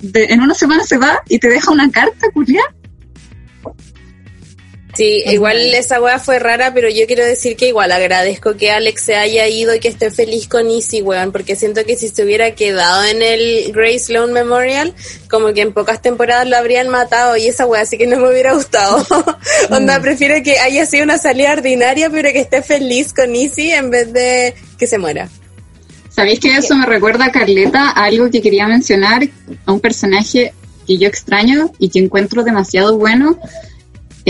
de- en una semana se va y te deja una carta, culia. Sí, igual esa weá fue rara, pero yo quiero decir que igual agradezco que Alex se haya ido y que esté feliz con Easy, weón, porque siento que si se hubiera quedado en el Grace Sloan Memorial, como que en pocas temporadas lo habrían matado y esa weá sí que no me hubiera gustado. Onda, prefiero que haya sido una salida ordinaria, pero que esté feliz con Easy en vez de que se muera. ¿Sabéis que eso me recuerda a Carleta a algo que quería mencionar? A un personaje que yo extraño y que encuentro demasiado bueno,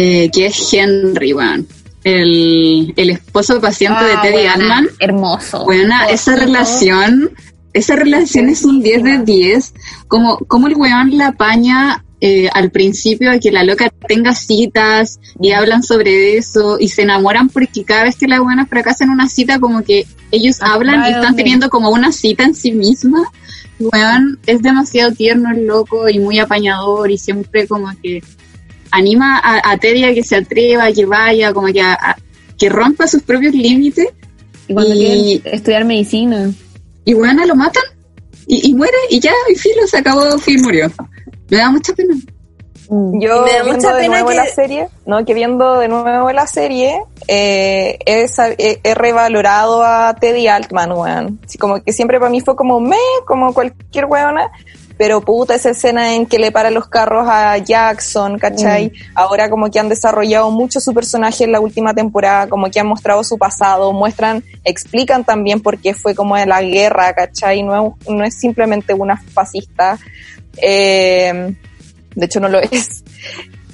eh, que es Henry, weón. El, el esposo paciente de Ah, Teddy buena. Altman. Hermoso. Buena, esa relación, esa relación es un 10 de 10. Como, como el weón la apaña eh, al principio de que la loca tenga citas y hablan sobre eso y se enamoran porque cada vez que la buena fracasa en una cita como que ellos hablan y están teniendo como una cita en sí misma. Weón es demasiado tierno, el loco y muy apañador y siempre como que anima a, a Teddy a que se atreva, a que vaya, como que a- a- que rompa sus propios límites. Y cuando quieren estudiar medicina. Y bueno, lo matan y, y muere y ya, y filo, se acabó, fin murió. Me da mucha pena. Yo Me da viendo mucha de pena nuevo que- la serie, no, que viendo de nuevo la serie, eh, he, sab- he- revalorado a Teddy Altman, weón. Como que siempre para mí fue como me, como cualquier weona, pero puta esa escena en que le para los carros a Jackson, ¿cachai? Ahora como que han desarrollado mucho su personaje en la última temporada, como que han mostrado su pasado, muestran, explican también por qué fue como de la guerra, ¿cachai? No es, no es simplemente una fascista. Eh, de hecho no lo es.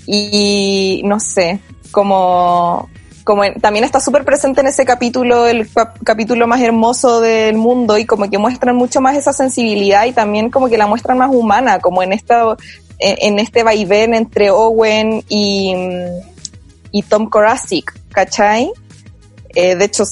Y no sé, como, como en- también está súper presente en ese capítulo, el cap- capítulo más hermoso del mundo y como que muestran mucho más esa sensibilidad y también como que la muestran más humana, como en esta, en, este vaivén entre Owen y, y Tom Korasik, ¿cachai? Eh, de hecho,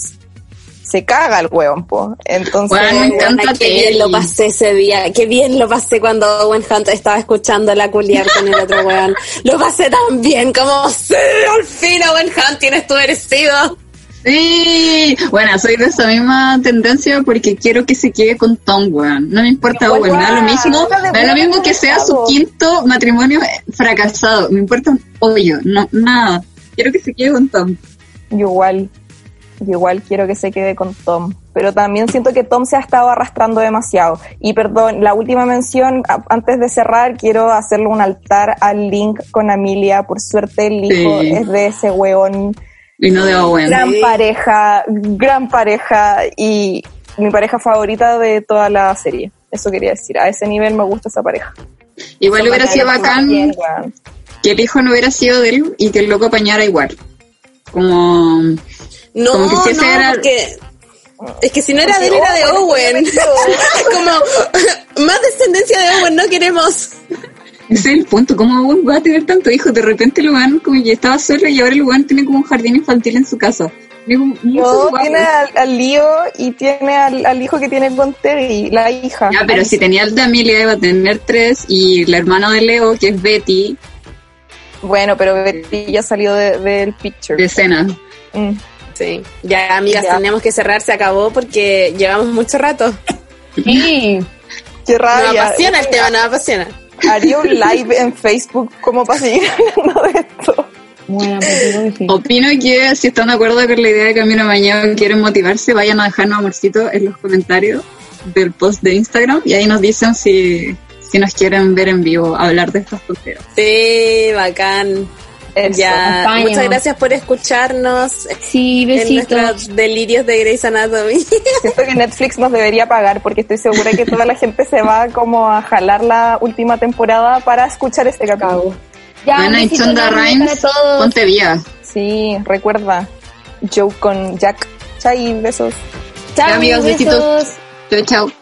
se caga el hueón, po. Entonces, Buena, qué bien lo pasé ese día, qué bien lo pasé cuando Owen Hunt estaba escuchando la culiar con el otro weón. Lo pasé tan bien como, sí, al fin Owen Hunt tienes tu merecido. Sí, bueno, soy de esa misma tendencia porque quiero que se quede con Tom, weón. No me importa Owen, me da lo mismo, da lo mismo que sea su quinto matrimonio fracasado. Me importa un hoyo, no, nada. Quiero que se quede con Tom. Yo igual, yo igual quiero que se quede con Tom, pero también siento que Tom se ha estado arrastrando demasiado. Y perdón, la última mención, antes de cerrar, quiero hacerle un altar al Link con Amelia. Por suerte el hijo Sí. es de ese weón. Y no de Owen. Gran pareja, gran pareja y mi pareja favorita de toda la serie. Eso quería decir, a ese nivel me gusta esa pareja. Igual Son hubiera sido bacán bien, que el hijo no hubiera sido de él y que el loco apañara igual. Como... No, como que si ese no, era- porque es que si no era de él, era de Owen, Owen. como, más descendencia de Owen no queremos. Ese es el punto, ¿cómo va a tener tanto hijos? De repente el weón como que estaba solo y ahora el weón tiene como un jardín infantil en su casa. No, tiene al, al, lío y tiene al, al, hijo que tiene con Terry, la hija. Ya, pero Ay, si tenía el de Amelia iba a tener tres y la hermana de Leo, que es Betty. Bueno, pero Betty ya salió del de, picture. De escena. Mm. Sí. Ya, amigas, ya. tenemos que cerrar, se acabó porque llevamos mucho rato. Sí. Qué rabia. Me apasiona el tema, me apasiona. Haría un live en Facebook como para seguir hablando de esto. Bueno, pues. Opino que si están de acuerdo con la idea de Camino Mañana quieren motivarse, vayan a dejarnos amorcito en los comentarios del post de Instagram y ahí nos dicen si, si nos quieren ver en vivo hablar de estos tonteros. Sí, bacán. Eso, ya, muchas gracias por escucharnos. Sí, besitos. En nuestros delirios de Grey's Anatomy. Siento que Netflix nos debería pagar porque estoy segura que toda la gente se va como a jalar la última temporada para escuchar este. Ya, Ana y Chonda Rhimes, ponte vía. Sí, recuerda. Joe con Jack. Chai, besos. Chao, amigos, besitos. Chao, chao.